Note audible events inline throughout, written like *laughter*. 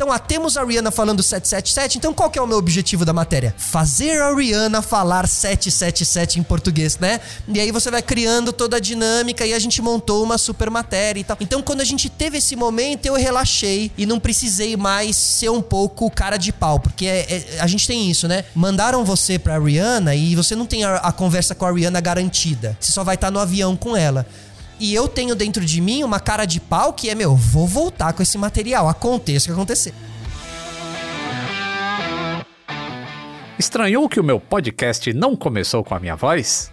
Então, ah, temos a Rihanna falando 777, então qual que é o meu objetivo da matéria? Fazer a Rihanna falar 777 em português, né? E aí você vai criando toda a dinâmica e a gente montou uma super matéria e tal. Então, quando a gente teve esse momento, eu relaxei e não precisei mais ser um pouco cara de pau, porque é, é, a gente tem isso, né? Mandaram você pra Rihanna e você não tem a, a conversa com a Rihanna garantida. Você só vai estar tá no avião com ela. E eu tenho dentro de mim uma cara de pau que é, meu, vou voltar com esse material, aconteça o que acontecer. Estranhou que o meu podcast não começou com a minha voz?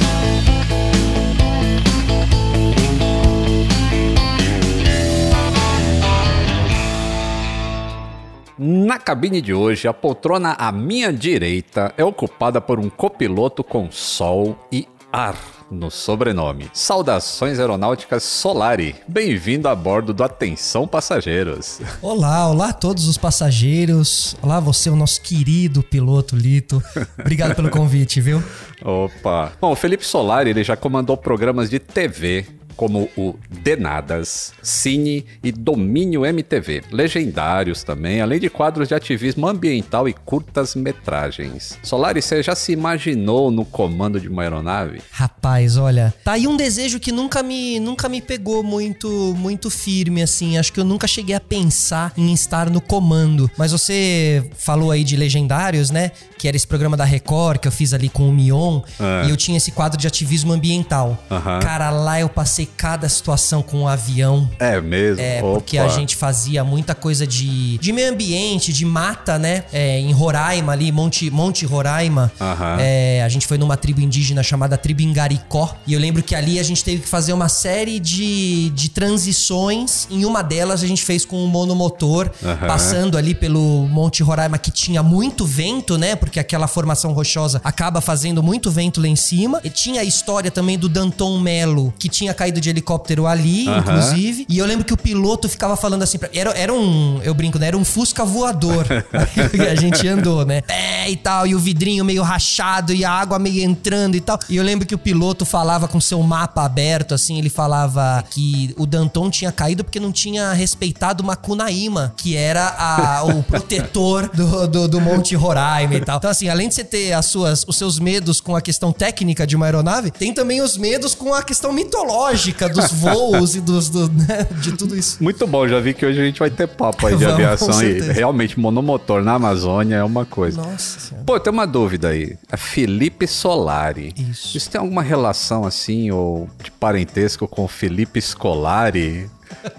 Na cabine de hoje, a poltrona à minha direita é ocupada por um copiloto com sol e ar no sobrenome. Saudações aeronáuticas Solari. Bem-vindo a bordo do Atenção Passageiros. Olá, olá a todos os passageiros. Olá você, o nosso querido piloto Lito. Obrigado pelo convite, viu? *laughs* Opa. Bom, o Felipe Solari, ele já comandou programas de TV, como o Denadas, Cine e Domínio MTV, legendários também, além de quadros de ativismo ambiental e curtas metragens. Solari, você já se imaginou no comando de uma aeronave? Rapaz, olha, tá aí um desejo que nunca me, nunca me pegou muito, muito firme, assim. Acho que eu nunca cheguei a pensar em estar no comando. Mas você falou aí de legendários, né? Que era esse programa da Record que eu fiz ali com o Mion. É. E eu tinha esse quadro de ativismo ambiental. Uhum. Cara, lá eu passei cada situação com o um avião. É mesmo? É, Opa. porque a gente fazia muita coisa de, de meio ambiente, de mata, né? É, em Roraima ali, Monte, Monte Roraima. Uhum. É, a gente foi numa tribo indígena chamada Tribo Ingaricó. E eu lembro que ali a gente teve que fazer uma série de, de transições. Em uma delas a gente fez com um monomotor, uhum. passando ali pelo Monte Roraima, que tinha muito vento, né? Porque aquela formação rochosa acaba fazendo muito vento lá em cima. E tinha a história também do Danton Melo, que tinha caído de helicóptero ali, inclusive. E eu lembro que o piloto ficava falando assim, pra... era, era um, eu brinco, né? Era um Fusca voador. *laughs* *laughs* a gente andou, né? É, e tal, e o vidrinho meio rachado e a água meio entrando e tal. E eu lembro que o piloto falava com seu mapa aberto, assim, ele falava que o Danton tinha caído porque não tinha respeitado o Macunaíma, que era a, o protetor do, do, do, Monte Roraima e tal. Então, assim, além de você ter as suas, os seus medos com a questão técnica de uma aeronave, tem também os medos com a questão mitológica dos *laughs* voos e dos, do, né, de tudo isso. Muito bom, já vi que hoje a gente vai ter papo aí de *laughs* Vamos, aviação aí. Realmente, monomotor na Amazônia é uma coisa. Nossa senhora. Pô, tem uma dúvida aí. É Felipe Solari. Isso. Isso tem alguma relação assim, ou de parentesco com Felipe Scolari?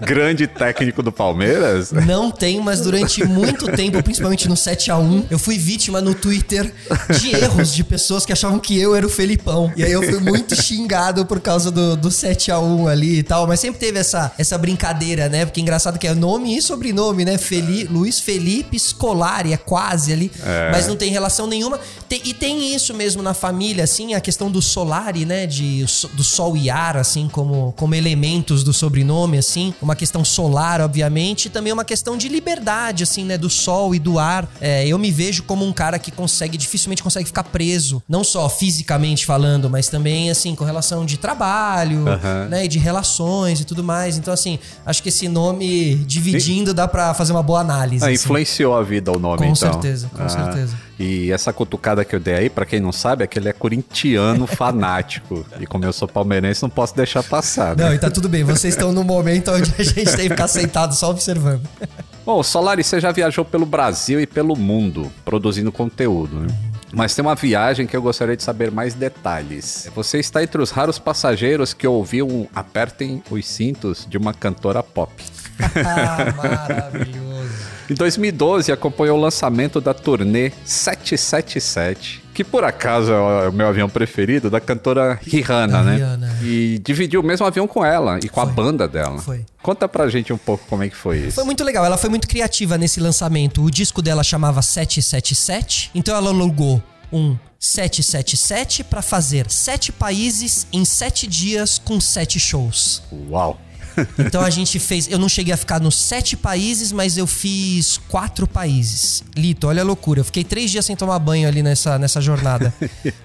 Grande técnico do Palmeiras? Não tem, mas durante muito *laughs* tempo, principalmente no 7 a 1 eu fui vítima no Twitter de erros de pessoas que achavam que eu era o Felipão. E aí eu fui muito xingado por causa do, do 7 a 1 ali e tal. Mas sempre teve essa, essa brincadeira, né? Porque é engraçado que é nome e sobrenome, né? Feli, Luiz Felipe Scolari, é quase ali. É. Mas não tem relação nenhuma. Tem, e tem isso mesmo na família, assim, a questão do Solari, né? De, do sol e ar, assim, como, como elementos do sobrenome, assim uma questão solar, obviamente, e também uma questão de liberdade, assim, né? Do sol e do ar. É, eu me vejo como um cara que consegue, dificilmente consegue ficar preso, não só fisicamente falando, mas também, assim, com relação de trabalho, uhum. né? E de relações e tudo mais. Então, assim, acho que esse nome dividindo dá para fazer uma boa análise. Ah, assim. influenciou a vida o nome, com então. certeza, com ah. certeza. E essa cutucada que eu dei aí, para quem não sabe, é que ele é corintiano *laughs* fanático. E como eu sou palmeirense, não posso deixar passar. Né? Não, e tá tudo bem. Vocês estão no momento onde a gente tem que ficar sentado só observando. *laughs* Bom, Solari, você já viajou pelo Brasil e pelo mundo produzindo conteúdo, né? Mas tem uma viagem que eu gostaria de saber mais detalhes. Você está entre os raros passageiros que ouviam Apertem os Cintos de uma cantora pop. *laughs* Ah, maravilhoso. Em 2012, acompanhou o lançamento da turnê 777, que por acaso é o meu avião preferido, da cantora Rihanna, da né? Rihanna. E dividiu o mesmo avião com ela e com foi. a banda dela. Foi. Conta pra gente um pouco como é que foi isso. Foi muito legal, ela foi muito criativa nesse lançamento. O disco dela chamava 777, então ela alugou um 777 para fazer sete países em sete dias com sete shows. Uau! Então a gente fez. Eu não cheguei a ficar nos sete países, mas eu fiz quatro países. Lito, olha a loucura. Eu fiquei três dias sem tomar banho ali nessa, nessa jornada.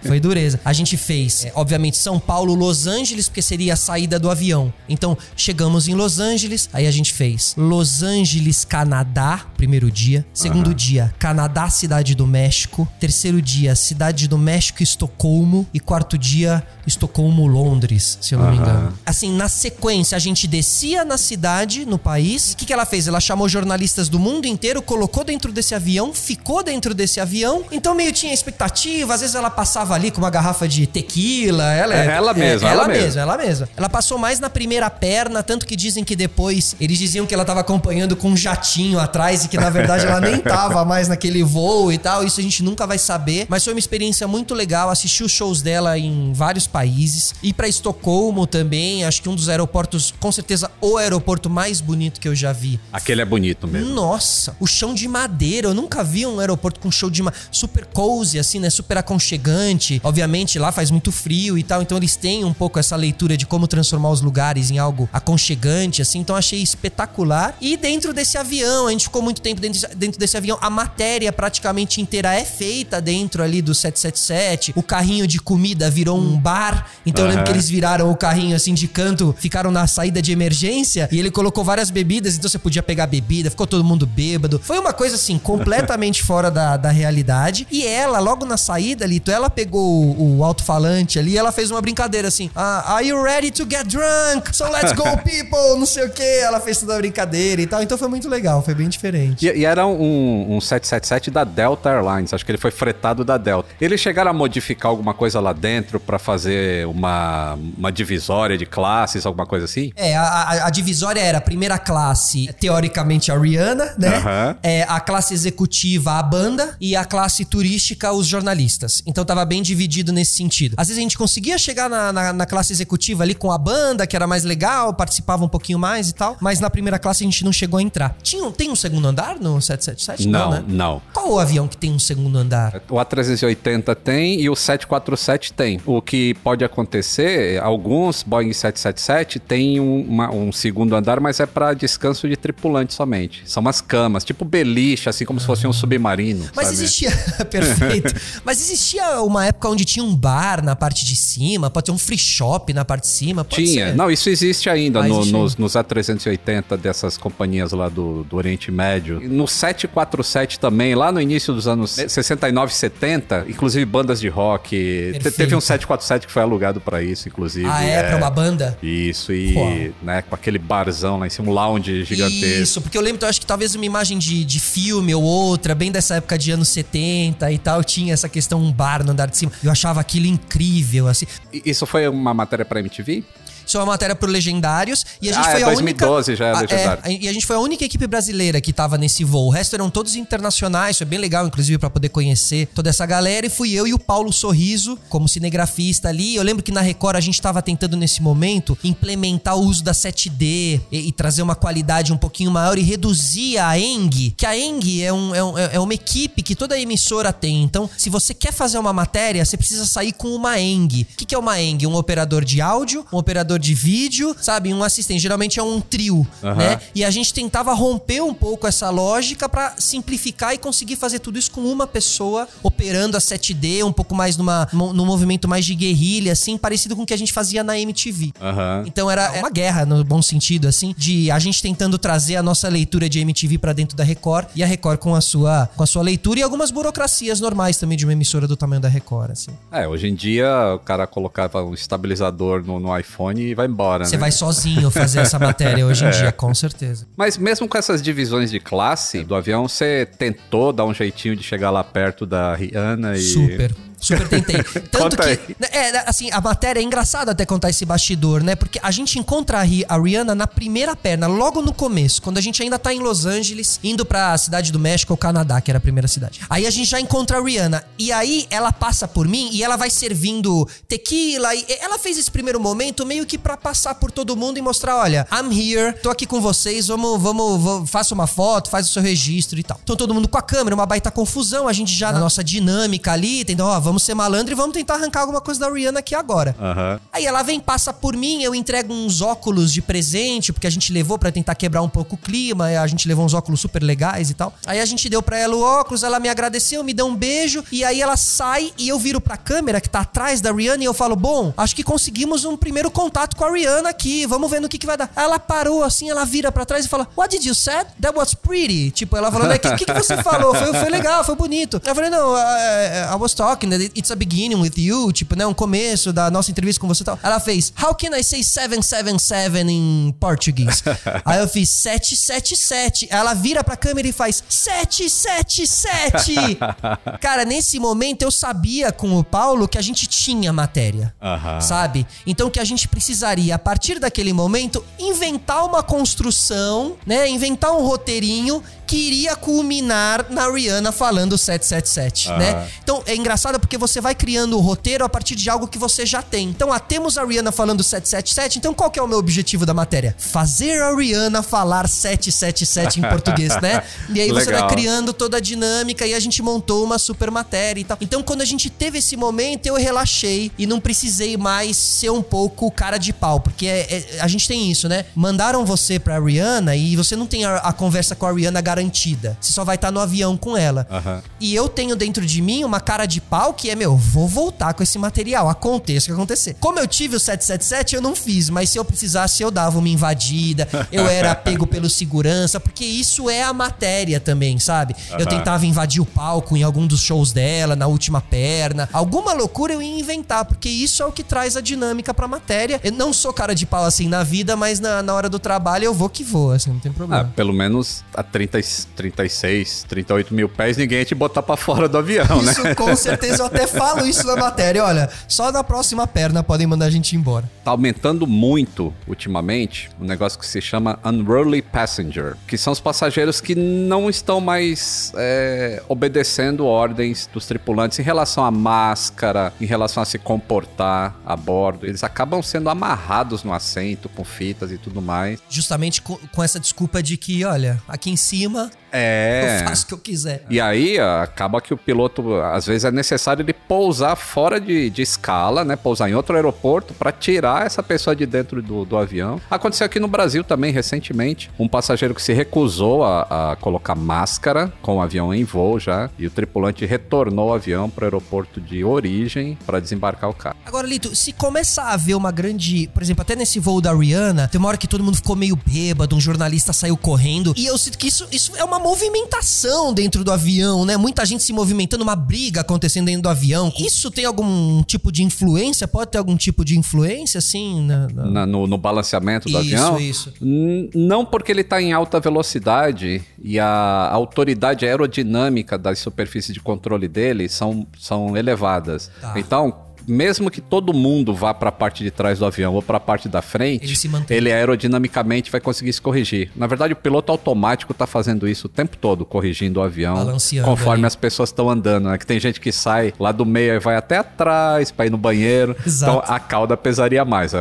Foi dureza. A gente fez, é, obviamente, São Paulo, Los Angeles, porque seria a saída do avião. Então chegamos em Los Angeles, aí a gente fez Los Angeles, Canadá, primeiro dia. Segundo uhum. dia, Canadá, Cidade do México. Terceiro dia, Cidade do México, Estocolmo. E quarto dia, Estocolmo, Londres, se eu não uhum. me engano. Assim, na sequência, a gente descia na cidade, no país. O que, que ela fez? Ela chamou jornalistas do mundo inteiro, colocou dentro desse avião, ficou dentro desse avião. Então meio tinha expectativa. Às vezes ela passava ali com uma garrafa de tequila. Ela é, é ela mesma, é, ela, ela mesma, mesma, ela mesma. Ela passou mais na primeira perna, tanto que dizem que depois eles diziam que ela tava acompanhando com um jatinho atrás e que na verdade ela nem *laughs* tava mais naquele voo e tal. Isso a gente nunca vai saber. Mas foi uma experiência muito legal. Assisti os shows dela em vários países. E para Estocolmo também, acho que um dos aeroportos, com certeza certeza o aeroporto mais bonito que eu já vi. Aquele é bonito mesmo. Nossa, o chão de madeira. Eu nunca vi um aeroporto com show de madeira. Super cozy, assim, né? Super aconchegante. Obviamente, lá faz muito frio e tal. Então, eles têm um pouco essa leitura de como transformar os lugares em algo aconchegante, assim. Então, achei espetacular. E dentro desse avião, a gente ficou muito tempo dentro, dentro desse avião. A matéria praticamente inteira é feita dentro ali do 777. O carrinho de comida virou um bar. Então, uhum. eu lembro que eles viraram o carrinho, assim, de canto. Ficaram na saída de emergência e ele colocou várias bebidas, então você podia pegar bebida, ficou todo mundo bêbado. Foi uma coisa assim, completamente *laughs* fora da, da realidade. E ela, logo na saída, Lito, ela pegou o, o alto-falante ali ela fez uma brincadeira assim: ah, Are you ready to get drunk? So let's go, *laughs* people! Não sei o que. Ela fez toda a brincadeira e tal. Então foi muito legal, foi bem diferente. E, e era um, um 777 da Delta Airlines, acho que ele foi fretado da Delta. Eles chegaram a modificar alguma coisa lá dentro para fazer uma, uma divisória de classes, alguma coisa assim? É, a, a, a, divisória era a primeira classe, teoricamente, a Rihanna, né? Uhum. É, a classe executiva, a banda, e a classe turística, os jornalistas. Então tava bem dividido nesse sentido. Às vezes a gente conseguia chegar na, na, na, classe executiva ali com a banda, que era mais legal, participava um pouquinho mais e tal, mas na primeira classe a gente não chegou a entrar. Tinha, tem um segundo andar no 777? Não, não, né? não. Qual o avião que tem um segundo andar? O A380 tem e o 747 tem. O que pode acontecer, alguns Boeing 777 tem uma, um segundo andar, mas é para descanso de tripulante somente. São umas camas, tipo beliche, assim como se fosse um submarino. Mas sabe? existia. *laughs* *laughs* Perfeito. mas existia uma época onde tinha um bar na parte de cima, pode ter um free shop na parte de cima. tinha. Ser. Não, isso existe ainda ah, no, existe nos, nos A380 dessas companhias lá do, do Oriente Médio. No 747 também, lá no início dos anos 69, 70, inclusive bandas de rock. Perfeito. Teve um 747 que foi alugado para isso, inclusive. Ah, é? é pra uma banda? Isso, e né, com aquele barzão lá em cima, um lounge gigantesco. Isso, porque eu lembro, eu acho que talvez uma imagem de, de filme ou outra, bem dessa época de anos 70 e tal, tinha essa questão, um bar no andar de cima. Eu achava aquilo incrível, assim. Isso foi uma matéria pra MTV? Isso é uma matéria pro Legendários. E a gente ah, foi é, a 2012 única, já é Legendário. É, e a gente foi a única equipe brasileira que tava nesse voo. O resto eram todos internacionais. Foi bem legal, inclusive, para poder conhecer toda essa galera. E fui eu e o Paulo Sorriso, como cinegrafista ali. Eu lembro que na Record a gente tava tentando, nesse momento, implementar o uso da 7D e, e trazer uma qualidade um pouquinho maior e reduzir a ENG. Que a ENG é, um, é, um, é uma equipe que toda emissora tem. Então, se você quer fazer uma matéria, você precisa sair com uma ENG. O que, que é uma ENG? Um operador de áudio, um operador operador de vídeo, sabe? Um assistente. Geralmente é um trio, uhum. né? E a gente tentava romper um pouco essa lógica para simplificar e conseguir fazer tudo isso com uma pessoa operando a 7D, um pouco mais numa, num movimento mais de guerrilha, assim, parecido com o que a gente fazia na MTV. Uhum. Então era uma guerra, no bom sentido, assim, de a gente tentando trazer a nossa leitura de MTV para dentro da Record e a Record com a sua com a sua leitura e algumas burocracias normais também de uma emissora do tamanho da Record, assim. É, hoje em dia o cara colocava um estabilizador no, no iPhone e vai embora, Você né? vai sozinho fazer essa matéria hoje em *laughs* é. dia, com certeza. Mas mesmo com essas divisões de classe do avião, você tentou dar um jeitinho de chegar lá perto da Rihanna e... Super. Super tentei. *laughs* Tanto que. Né, é, assim, a matéria é engraçada até contar esse bastidor, né? Porque a gente encontra a Rihanna na primeira perna, logo no começo, quando a gente ainda tá em Los Angeles, indo pra cidade do México ou Canadá, que era a primeira cidade. Aí a gente já encontra a Rihanna. E aí ela passa por mim e ela vai servindo tequila. E ela fez esse primeiro momento meio que para passar por todo mundo e mostrar: olha, I'm here, tô aqui com vocês, vamos, vamos, vamos faça uma foto, faz o seu registro e tal. Então todo mundo com a câmera, uma baita confusão, a gente já na nossa dinâmica ali, entendeu? Ó, vamos ser malandro e vamos tentar arrancar alguma coisa da Rihanna aqui agora. Uhum. Aí ela vem, passa por mim, eu entrego uns óculos de presente, porque a gente levou para tentar quebrar um pouco o clima, a gente levou uns óculos super legais e tal. Aí a gente deu para ela o óculos, ela me agradeceu, me deu um beijo, e aí ela sai e eu viro pra câmera que tá atrás da Rihanna e eu falo: Bom, acho que conseguimos um primeiro contato com a Rihanna aqui, vamos ver no que, que vai dar. Aí ela parou assim, ela vira para trás e fala: What did you said? That was pretty. Tipo, ela falando: O que, que, que, você falou? Foi, foi legal, foi bonito. Eu falei: Não, I, I was talking, it's a beginning with you, tipo, né, um começo da nossa entrevista com você e tal. Ela fez, how can I say 777 em português? Aí eu fiz 777. Ela vira pra câmera e faz 777. *laughs* Cara, nesse momento eu sabia com o Paulo que a gente tinha matéria, uh -huh. sabe? Então que a gente precisaria, a partir daquele momento, inventar uma construção, né, inventar um roteirinho que iria culminar na Rihanna falando 777, uhum. né? Então é engraçado porque você vai criando o roteiro a partir de algo que você já tem. Então, ah, temos a Rihanna falando 777, então qual que é o meu objetivo da matéria? Fazer a Rihanna falar 777 em *laughs* português, né? E aí você vai criando toda a dinâmica e a gente montou uma super matéria e tal. Então, quando a gente teve esse momento, eu relaxei e não precisei mais ser um pouco cara de pau, porque é, é, a gente tem isso, né? Mandaram você pra Rihanna e você não tem a, a conversa com a Rihanna garantida. Você só vai estar tá no avião com ela. Uhum. E eu tenho dentro de mim uma cara de pau que é, meu, vou voltar com esse material, aconteça o que acontecer. Como eu tive o 777, eu não fiz, mas se eu precisasse, eu dava uma invadida, eu era *laughs* pego pelo segurança, porque isso é a matéria também, sabe? Uhum. Eu tentava invadir o palco em algum dos shows dela, na última perna. Alguma loucura eu ia inventar, porque isso é o que traz a dinâmica pra matéria. Eu não sou cara de pau assim na vida, mas na, na hora do trabalho eu vou que vou, assim, não tem problema. Ah, pelo menos a 30, 36, 38 mil pés, ninguém ia te botar pra fora do avião, isso, né? Isso, com certeza, *laughs* até falo isso na matéria. Olha, só na próxima perna podem mandar a gente embora. Tá aumentando muito ultimamente um negócio que se chama Unruly Passenger, que são os passageiros que não estão mais é, obedecendo ordens dos tripulantes em relação à máscara, em relação a se comportar a bordo. Eles acabam sendo amarrados no assento com fitas e tudo mais. Justamente com, com essa desculpa de que, olha, aqui em cima é. Eu faço o que eu quiser. E aí, acaba que o piloto, às vezes, é necessário ele pousar fora de, de escala, né? Pousar em outro aeroporto para tirar essa pessoa de dentro do, do avião. Aconteceu aqui no Brasil também, recentemente. Um passageiro que se recusou a, a colocar máscara com o avião em voo já. E o tripulante retornou o avião para o aeroporto de origem para desembarcar o carro. Agora, Lito, se começar a haver uma grande. Por exemplo, até nesse voo da Rihanna, tem uma hora que todo mundo ficou meio bêbado, um jornalista saiu correndo. E eu sinto que isso, isso é uma movimentação dentro do avião, né? Muita gente se movimentando, uma briga acontecendo dentro do avião. Isso tem algum tipo de influência? Pode ter algum tipo de influência, assim? Na, na... Na, no, no, balanceamento do isso, avião? Isso, isso. Não porque ele está em alta velocidade e a autoridade aerodinâmica das superfícies de controle dele são, são elevadas. Tá. Então, mesmo que todo mundo vá para a parte de trás do avião ou para a parte da frente, ele, ele aerodinamicamente vai conseguir se corrigir. Na verdade, o piloto automático está fazendo isso o tempo todo, corrigindo o avião, conforme as pessoas estão andando. Né? Que tem gente que sai lá do meio e vai até atrás para ir no banheiro. *laughs* Exato. Então a cauda pesaria mais.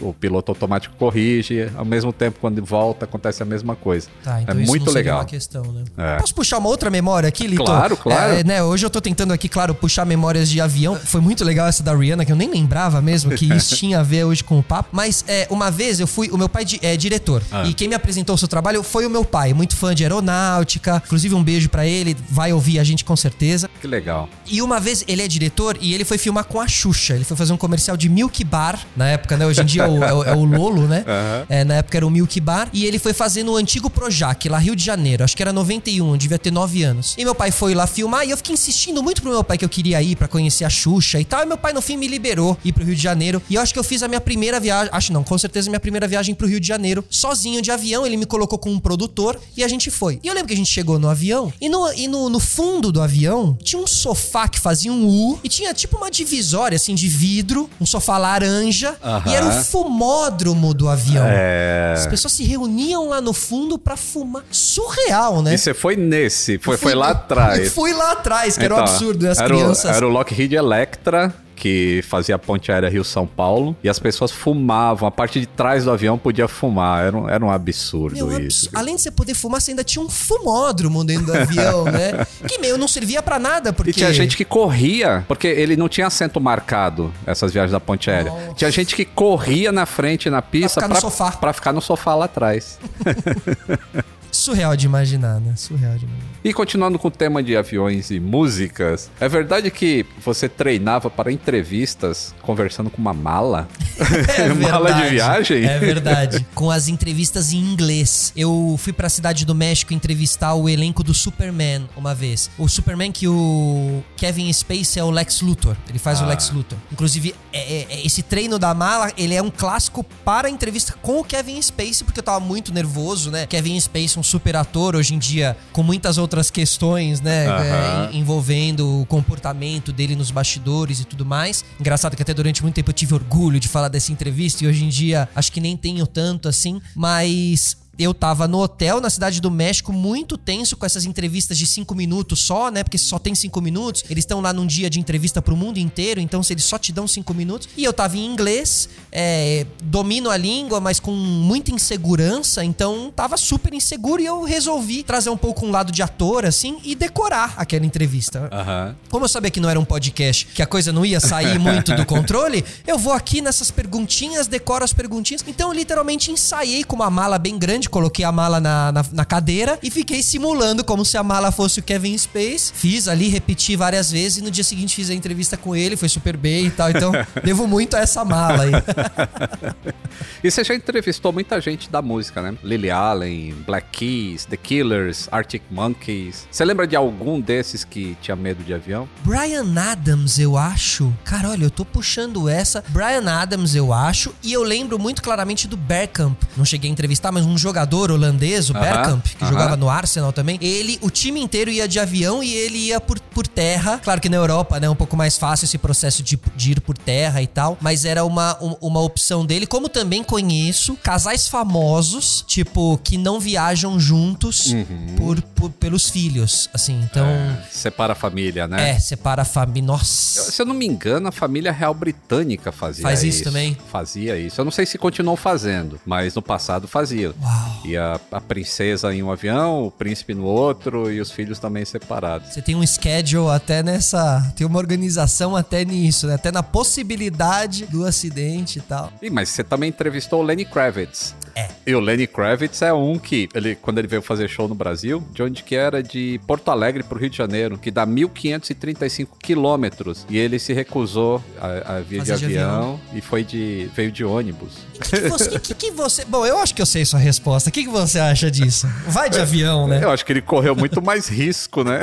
O piloto automático corrige, ao mesmo tempo quando volta acontece a mesma coisa. Tá, então é muito legal. Questão, né? é. Posso puxar uma outra memória aqui, Lito? Claro, claro. É, né, hoje eu tô tentando aqui, claro, puxar memórias de avião. Foi muito legal essa da Rihanna, que eu nem lembrava mesmo que isso *laughs* tinha a ver hoje com o papo. Mas é, uma vez eu fui. O meu pai é diretor. Ah. E quem me apresentou o seu trabalho foi o meu pai, muito fã de aeronáutica. Inclusive, um beijo para ele. Vai ouvir a gente com certeza. Que legal. E uma vez ele é diretor e ele foi filmar com a Xuxa. Ele foi fazer um comercial de Milk Bar na época, né? Hoje em dia é, o, é, o, é o Lolo, né? *laughs* Uhum. É, na época era o Milk Bar. E ele foi fazer no antigo Projac, lá Rio de Janeiro. Acho que era 91, devia ter 9 anos. E meu pai foi lá filmar e eu fiquei insistindo muito pro meu pai que eu queria ir para conhecer a Xuxa e tal. E meu pai no fim me liberou ir pro Rio de Janeiro. E eu acho que eu fiz a minha primeira viagem, acho não, com certeza minha primeira viagem pro Rio de Janeiro, sozinho de avião. Ele me colocou com um produtor e a gente foi. E eu lembro que a gente chegou no avião e no, e no, no fundo do avião tinha um sofá que fazia um U e tinha tipo uma divisória assim de vidro, um sofá laranja e era o fumódromo do avião. É... As pessoas se reuniam lá no fundo para fumar. Surreal, né? E você foi nesse, foi, foi lá atrás. *laughs* Fui lá atrás, que então, era um então, absurdo, né? As era crianças. O, era o Lockheed Electra que fazia a ponte aérea Rio-São Paulo e as pessoas fumavam. A parte de trás do avião podia fumar. Era um, era um absurdo Meu, isso. Além de você poder fumar, você ainda tinha um fumódromo dentro do avião, né? *laughs* Que meio não servia para nada, porque... E tinha gente que corria, porque ele não tinha assento marcado, essas viagens da ponte aérea. Nossa. Tinha gente que corria na frente, na pista... Pra ficar pra, no sofá. Pra ficar no sofá lá atrás. *laughs* Surreal de imaginar, né? Surreal de imaginar. E continuando com o tema de aviões e músicas, é verdade que você treinava para entrevistas conversando com uma mala? *laughs* É *laughs* mala de viagem? É verdade. *laughs* com as entrevistas em inglês. Eu fui para a cidade do México entrevistar o elenco do Superman uma vez. O Superman que o Kevin Spacey é o Lex Luthor. Ele faz ah. o Lex Luthor. Inclusive, é, é, é, esse treino da mala, ele é um clássico para a entrevista com o Kevin Spacey, porque eu tava muito nervoso, né? Kevin Spacey, um super ator hoje em dia, com muitas outras outras questões, né? É, envolvendo o comportamento dele nos bastidores e tudo mais. Engraçado que até durante muito tempo eu tive orgulho de falar dessa entrevista e hoje em dia acho que nem tenho tanto assim, mas eu tava no hotel na cidade do México, muito tenso com essas entrevistas de cinco minutos só, né? Porque só tem cinco minutos. Eles estão lá num dia de entrevista pro mundo inteiro, então se eles só te dão cinco minutos. E eu tava em inglês, é, domino a língua, mas com muita insegurança, então tava super inseguro e eu resolvi trazer um pouco um lado de ator, assim, e decorar aquela entrevista. Uhum. Como eu sabia que não era um podcast, que a coisa não ia sair muito do controle, *laughs* eu vou aqui nessas perguntinhas, decoro as perguntinhas. Então eu literalmente ensaiei com uma mala bem grande coloquei a mala na, na, na, cadeira e fiquei simulando como se a mala fosse o Kevin Space. Fiz ali, repeti várias vezes e no dia seguinte fiz a entrevista com ele, foi super bem e tal. Então, *laughs* devo muito a essa mala aí. *laughs* e você já entrevistou muita gente da música, né? Lily Allen, Black Keys, The Killers, Arctic Monkeys. Você lembra de algum desses que tinha medo de avião? Brian Adams, eu acho. Cara, olha, eu tô puxando essa. Brian Adams, eu acho. E eu lembro muito claramente do Bergkamp. Não cheguei a entrevistar, mas um jogador jogador holandês, o uh -huh, Bergkamp, que uh -huh. jogava no Arsenal também, ele, o time inteiro ia de avião e ele ia por, por terra. Claro que na Europa, né, é um pouco mais fácil esse processo de, de ir por terra e tal, mas era uma, um, uma opção dele. Como também conheço casais famosos, tipo, que não viajam juntos uhum. por, por, pelos filhos, assim, então... É, separa a família, né? É, separa a família, nossa... Se eu não me engano, a família real britânica fazia Faz isso. isso também? Fazia isso. Eu não sei se continuou fazendo, mas no passado fazia. Uau. E a, a, princesa em um avião, o príncipe no outro e os filhos também separados. Você tem um schedule até nessa. Tem uma organização até nisso, né? Até na possibilidade do acidente e tal. Ih, mas você também entrevistou o Lenny Kravitz. É. E o Lenny Kravitz é um que, ele, quando ele veio fazer show no Brasil, de onde que era? De Porto Alegre pro Rio de Janeiro, que dá 1.535 quilômetros. E ele se recusou a, a vir de avião, de avião, e foi de, veio de ônibus. O que, que, você, que, que você... Bom, eu acho que eu sei sua resposta. O que, que você acha disso? Vai de avião, né? Eu acho que ele correu muito mais risco, né?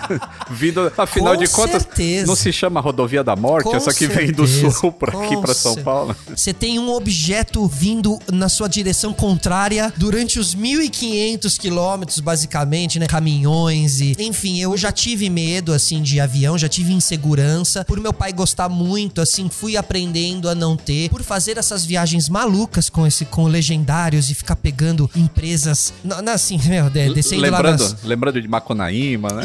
*laughs* Vindo, afinal Com de contas, certeza. não se chama rodovia da morte, Com essa que certeza. vem do sul para aqui para São Paulo. Você tem um objeto vindo na sua direção direção contrária durante os 1.500 quilômetros, basicamente, né? Caminhões e... Enfim, eu já tive medo, assim, de avião, já tive insegurança. Por meu pai gostar muito, assim, fui aprendendo a não ter. Por fazer essas viagens malucas com esse com legendários e ficar pegando empresas... Não, assim, *laughs* meu, descendo lembrando, lá nas... Lembrando de Macunaíma, né?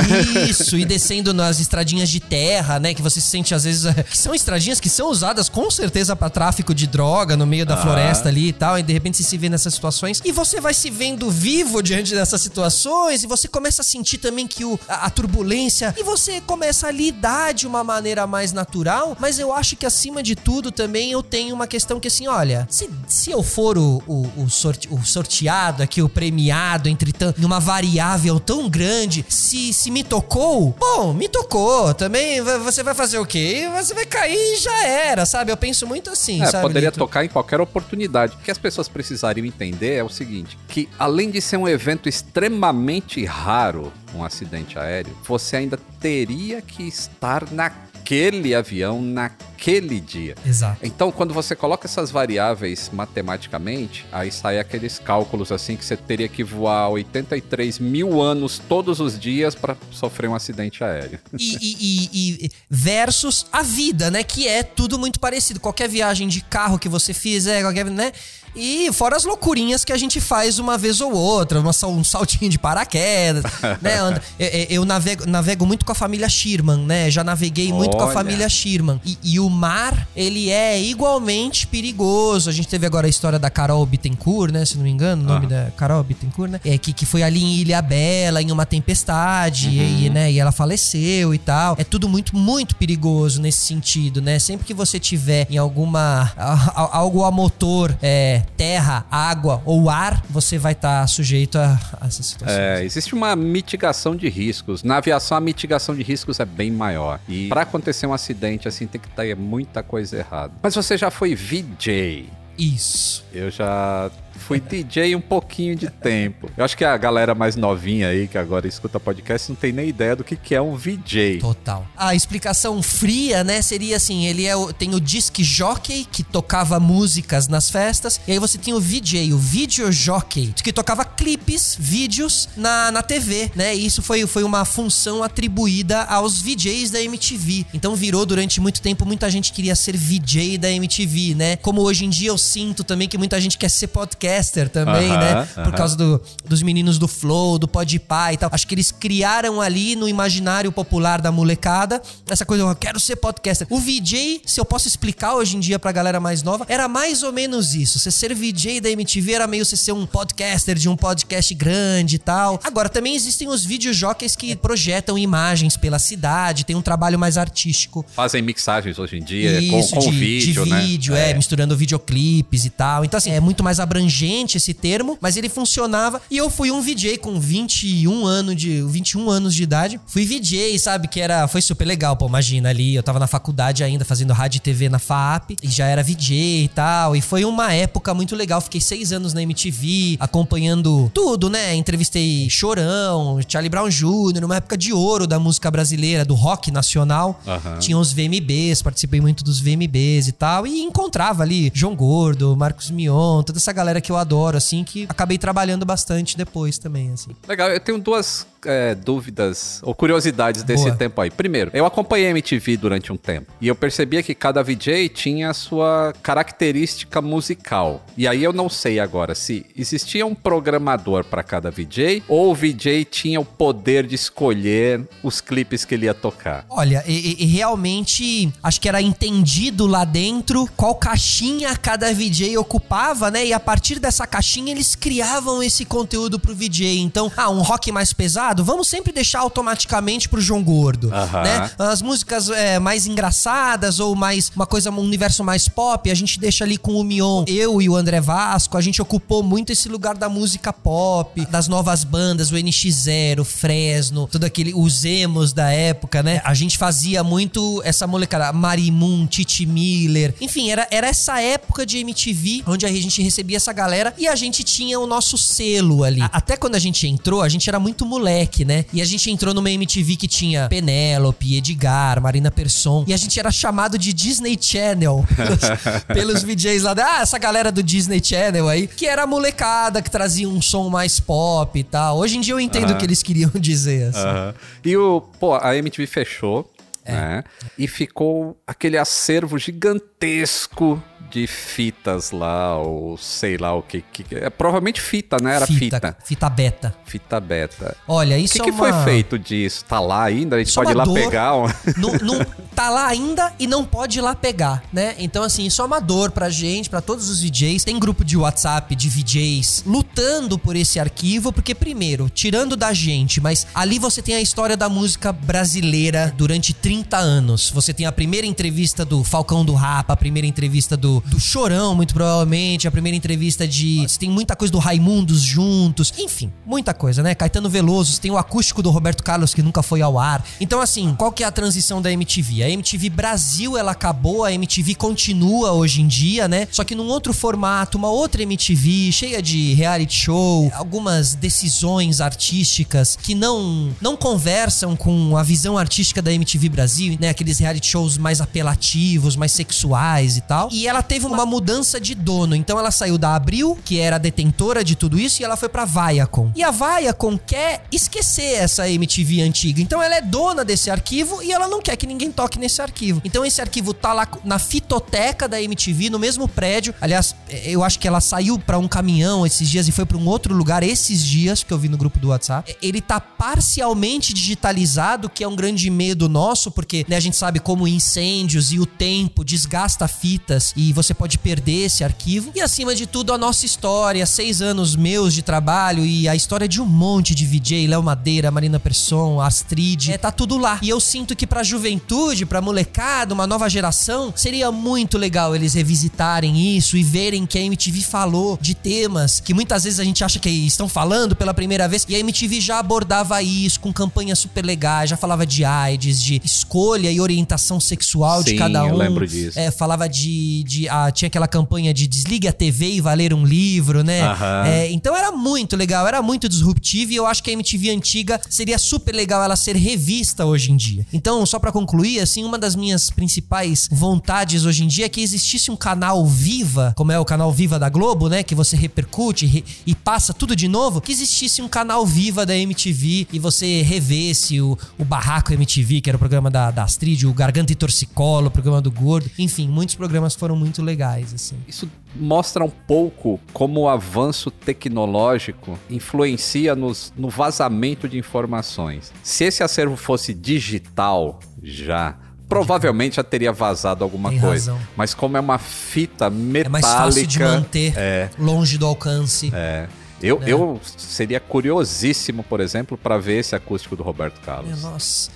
Isso, e descendo nas estradinhas de terra, né? Que você se sente, às vezes... *laughs* Que são estradinhas que são usadas, com certeza, para tráfico de droga no meio da ah. floresta ali e tal. E, de repente, você se vê nessas situações. E você vai se vendo vivo diante dessas situações e você começa a sentir também que o, a, a turbulência e você começa a lidar de uma maneira mais natural. Mas eu acho que acima de tudo também eu tenho uma questão que assim, olha, se, se eu for o, o, o, sorte, o sorteado aqui, o premiado entre uma variável tão grande, se, se me tocou, bom, me tocou. Também você vai fazer o quê? Você vai cair e já era, sabe? Eu penso muito assim, é, sabe? Poderia Lito? tocar em qualquer oportunidade. O que as pessoas precisariam entender é o seguinte: que além de ser um evento extremamente raro, um acidente aéreo, você ainda teria que estar na naquele avião, naquele dia. Exato. Então, quando você coloca essas variáveis matematicamente, aí sai aqueles cálculos assim que você teria que voar 83 mil anos todos os dias para sofrer um acidente aéreo. E, e, e, e, versus a vida, né? Que é tudo muito parecido. Qualquer viagem de carro que você fizer, qualquer, né? E fora as loucurinhas que a gente faz uma vez ou outra, uma, um saltinho de paraquedas, *laughs* né? Eu, eu navego, navego, muito com a família Schirman, né? Já naveguei muito Olha. com a família Schirman. E, e, o mar, ele é igualmente perigoso. A gente teve agora a história da Carol Bittencourt, né? Se não me engano, o nome ah. da Carol Bittencourt, né? É, que, que foi ali em Ilha Bela, em uma tempestade, uhum. e, né? E ela faleceu e tal. É tudo muito, muito perigoso nesse sentido, né? Sempre que você tiver em alguma... algo a motor, é, terra, água ou ar, você vai estar tá sujeito a, a essas situações. É, existe uma mitigação de riscos. Na aviação, a mitigação de riscos é bem maior. E para acontecer um acidente assim, tem que ter muita coisa errada. Mas você já foi VJ? Isso. Eu já fui DJ um pouquinho de tempo. Eu acho que a galera mais novinha aí, que agora escuta podcast, não tem nem ideia do que, que é um VJ. Total. A explicação fria, né, seria assim: ele é o, tem o disc jockey, que tocava músicas nas festas, e aí você tem o VJ, o video jockey, que tocava clipes, vídeos na, na TV, né? E isso foi, foi uma função atribuída aos VJs da MTV. Então virou durante muito tempo, muita gente queria ser VJ da MTV, né? Como hoje em dia eu sinto também que muita gente quer ser podcast podcaster também, uh -huh, né? Por uh -huh. causa do, dos meninos do Flow, do Podpah e tal. Acho que eles criaram ali no imaginário popular da molecada essa coisa, eu quero ser podcaster. O VJ, se eu posso explicar hoje em dia pra galera mais nova, era mais ou menos isso. Você ser VJ da MTV era meio você ser um podcaster de um podcast grande e tal. Agora, também existem os videojockeys que projetam imagens pela cidade, tem um trabalho mais artístico. Fazem mixagens hoje em dia isso, com, com de, vídeo, de né? vídeo, é, é, misturando videoclipes e tal. Então, assim, é muito mais abrangente esse termo, mas ele funcionava. E eu fui um VJ com 21 anos de 21 anos de idade. Fui VJ, sabe? Que era. Foi super legal, pô. Imagina ali, eu tava na faculdade ainda, fazendo rádio e TV na FAP. E já era VJ e tal. E foi uma época muito legal. Fiquei seis anos na MTV, acompanhando tudo, né? Entrevistei Chorão, Charlie Brown Jr., numa época de ouro da música brasileira, do rock nacional. Uhum. Tinha os VMBs, participei muito dos VMBs e tal. E encontrava ali João Gordo, Marcos Mion, toda essa galera que eu adoro, assim, que acabei trabalhando bastante depois também, assim. Legal, eu tenho duas é, dúvidas ou curiosidades desse Boa. tempo aí. Primeiro, eu acompanhei a MTV durante um tempo e eu percebia que cada VJ tinha a sua característica musical. E aí eu não sei agora se existia um programador para cada VJ ou o VJ tinha o poder de escolher os clipes que ele ia tocar. Olha, e, e realmente acho que era entendido lá dentro qual caixinha cada VJ ocupava, né? E a partir dessa caixinha eles criavam esse conteúdo pro VJ. Então, ah, um rock mais pesado vamos sempre deixar automaticamente pro João Gordo, né? As músicas é, mais engraçadas ou mais uma coisa, um universo mais pop, a gente deixa ali com o Mion. Eu e o André Vasco, a gente ocupou muito esse lugar da música pop, das novas bandas, o NX0, o Fresno, todo aquele, os emos da época, né? A gente fazia muito essa molecada, Marimun, Titi Miller, enfim, era, era essa época de MTV onde a gente recebia essa galera e a gente tinha o nosso selo ali. Até quando a gente entrou, a gente era muito moleque moleque, né? E a gente entrou numa MTV que tinha Penélope, Edgar, Marina Persson. E a gente era chamado de Disney Channel pelos, *laughs* pelos VJs lá. Ah, essa galera do Disney Channel aí. Que era a molecada que trazia um som mais pop e tal. Hoje em dia eu entendo o que eles queriam *laughs* dizer. Assim. E o, pô, a MTV fechou. É. Né? E ficou aquele acervo gigantesco de fitas lá, ou sei lá o que. que é, provavelmente fita, né? Era fita. Fita, fita beta. Fita beta. Olha, isso que é que uma... foi feito disso? Tá lá ainda? A gente isso é pode é ir lá dor. pegar? Não, não, tá lá ainda e não pode ir lá pegar, né? Então, assim, isso é uma dor pra gente, pra todos os VJs. Tem grupo de WhatsApp de VJs lutando por esse arquivo, porque, primeiro, tirando da gente, mas ali você tem a história da música brasileira durante 30 anos. Você tem a primeira entrevista do Falcão do Rapa, a primeira entrevista do, do Chorão, muito provavelmente, a primeira entrevista de. Tem muita coisa do Raimundos juntos. Enfim, muita coisa, né? Caetano Veloso, tem o acústico do Roberto Carlos que nunca foi ao ar. Então, assim, qual que é a transição da MTV? A MTV Brasil, ela acabou, a MTV continua hoje em dia, né? Só que num outro formato, uma outra MTV, cheia de reality show, algumas decisões artísticas que não, não conversam com a visão artística da MTV Brasil, né? Aqueles reality shows mais apelativos, mais sexuais e tal. E ela teve uma mudança de dono. Então ela saiu da Abril, que era detentora de tudo isso, e ela foi pra Viacom. E a Viacom quer esquecer essa MTV antiga. Então ela é dona desse arquivo e ela não quer que ninguém toque nesse arquivo. Então esse arquivo tá lá na fitoteca da MTV, no mesmo prédio. Aliás, eu acho que ela saiu para um caminhão esses dias e foi para um outro lugar esses dias, que eu vi no grupo do WhatsApp. Ele tá parcialmente digitalizado, que é um grande medo nosso, porque né, a gente sabe como incêndios e o tempo desgasta fitas e você pode perder esse arquivo. E acima de tudo, a nossa história, seis anos meus de trabalho e a história de um monte de VJ, Léo Madeira, Marina Persson, Astrid, é, tá tudo lá. E eu sinto que pra juventude, pra molecada, uma nova geração, seria muito legal eles revisitarem isso e verem que a MTV falou de temas que muitas vezes a gente acha que estão falando pela primeira vez e a MTV já abordava isso com campanhas super legais, já falava de AIDS, de escolha e orientação sexual Sim, de cada um. Eu lembro disso. É, falava de. de ah, tinha aquela campanha de desligue a TV e valer um livro, né? É, então era muito legal, era muito disruptivo e eu acho que a MTV antiga seria super legal ela ser revista hoje em dia. Então, só para concluir, assim, uma das minhas principais vontades hoje em dia é que existisse um canal Viva, como é o canal Viva da Globo, né? Que você repercute re, e passa tudo de novo. Que existisse um canal Viva da MTV e você revesse o, o Barraco MTV, que era o programa da, da Astrid, o Garganta e Torcicolo, o programa do Gordo. Enfim, muitos programas foram muito legais, assim. Isso mostra um pouco como o avanço tecnológico influencia nos, no vazamento de informações. Se esse acervo fosse digital já, provavelmente já teria vazado alguma Tem coisa. Razão. Mas como é uma fita metálica. É mais fácil de manter é, longe do alcance. É. Eu, né? eu seria curiosíssimo, por exemplo, para ver esse acústico do Roberto Carlos. É, nossa.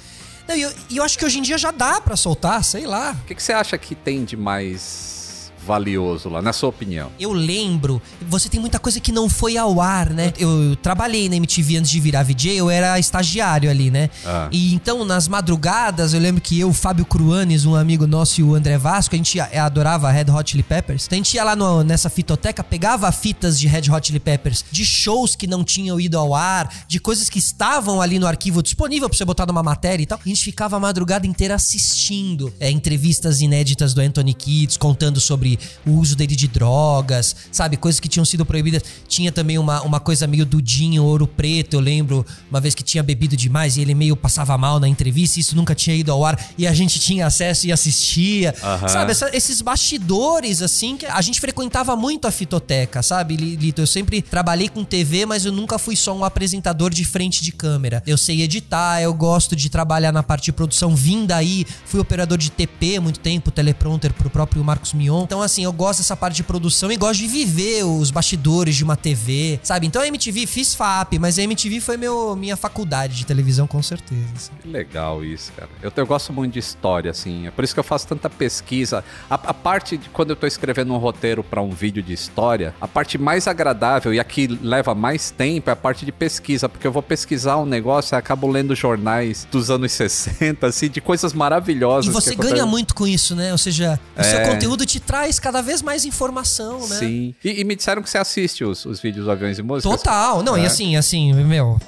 E eu, eu, acho que hoje em dia já dá para soltar, sei lá. O que, que você acha que tem de mais valioso lá, na sua opinião? Eu lembro, você tem muita coisa que não foi ao ar, né? Eu, eu trabalhei na MTV antes de virar VJ, eu era estagiário ali, né? Ah. E então, nas madrugadas, eu lembro que eu, o Fábio Cruanes, um amigo nosso e o André Vasco, a gente adorava Red Hot Chili Peppers. Então a gente ia lá no, nessa fitoteca, pegava fitas de Red Hot Chili Peppers, de shows que não tinham ido ao ar, de coisas que estavam ali no arquivo disponível pra você botar numa matéria e tal. A gente ficava a madrugada inteira assistindo é, entrevistas inéditas do Anthony Kids, contando sobre o uso dele de drogas, sabe? Coisas que tinham sido proibidas. Tinha também uma, uma coisa meio Dudinho, Ouro Preto, eu lembro uma vez que tinha bebido demais e ele meio passava mal na entrevista, isso nunca tinha ido ao ar e a gente tinha acesso e assistia. Uhum. Sabe? Essa, esses bastidores, assim, que a gente frequentava muito a fitoteca, sabe, Lito? Eu sempre trabalhei com TV, mas eu nunca fui só um apresentador de frente de câmera. Eu sei editar, eu gosto de trabalhar na parte de produção. Vim daí, fui operador de TP há muito tempo, teleprompter pro próprio Marcos Mion. Então, assim, eu gosto dessa parte de produção e gosto de viver os bastidores de uma TV, sabe? Então a MTV fiz FAP, mas a MTV foi meu, minha faculdade de televisão, com certeza. Assim. Que legal isso, cara. Eu, eu, gosto muito de história, assim. É por isso que eu faço tanta pesquisa. A, a parte de quando eu tô escrevendo um roteiro para um vídeo de história, a parte mais agradável e a que leva mais tempo é a parte de pesquisa, porque eu vou pesquisar um negócio e acabo lendo jornais dos anos *laughs* 60, assim, de coisas maravilhosas. E você ganha muito com isso, né? Ou seja, o é... seu conteúdo te traz traz cada vez mais informação, né? Sim. E, e me disseram que você assiste os, os vídeos do Aviões e Músicas. Total. Não, é. e assim, assim, meu,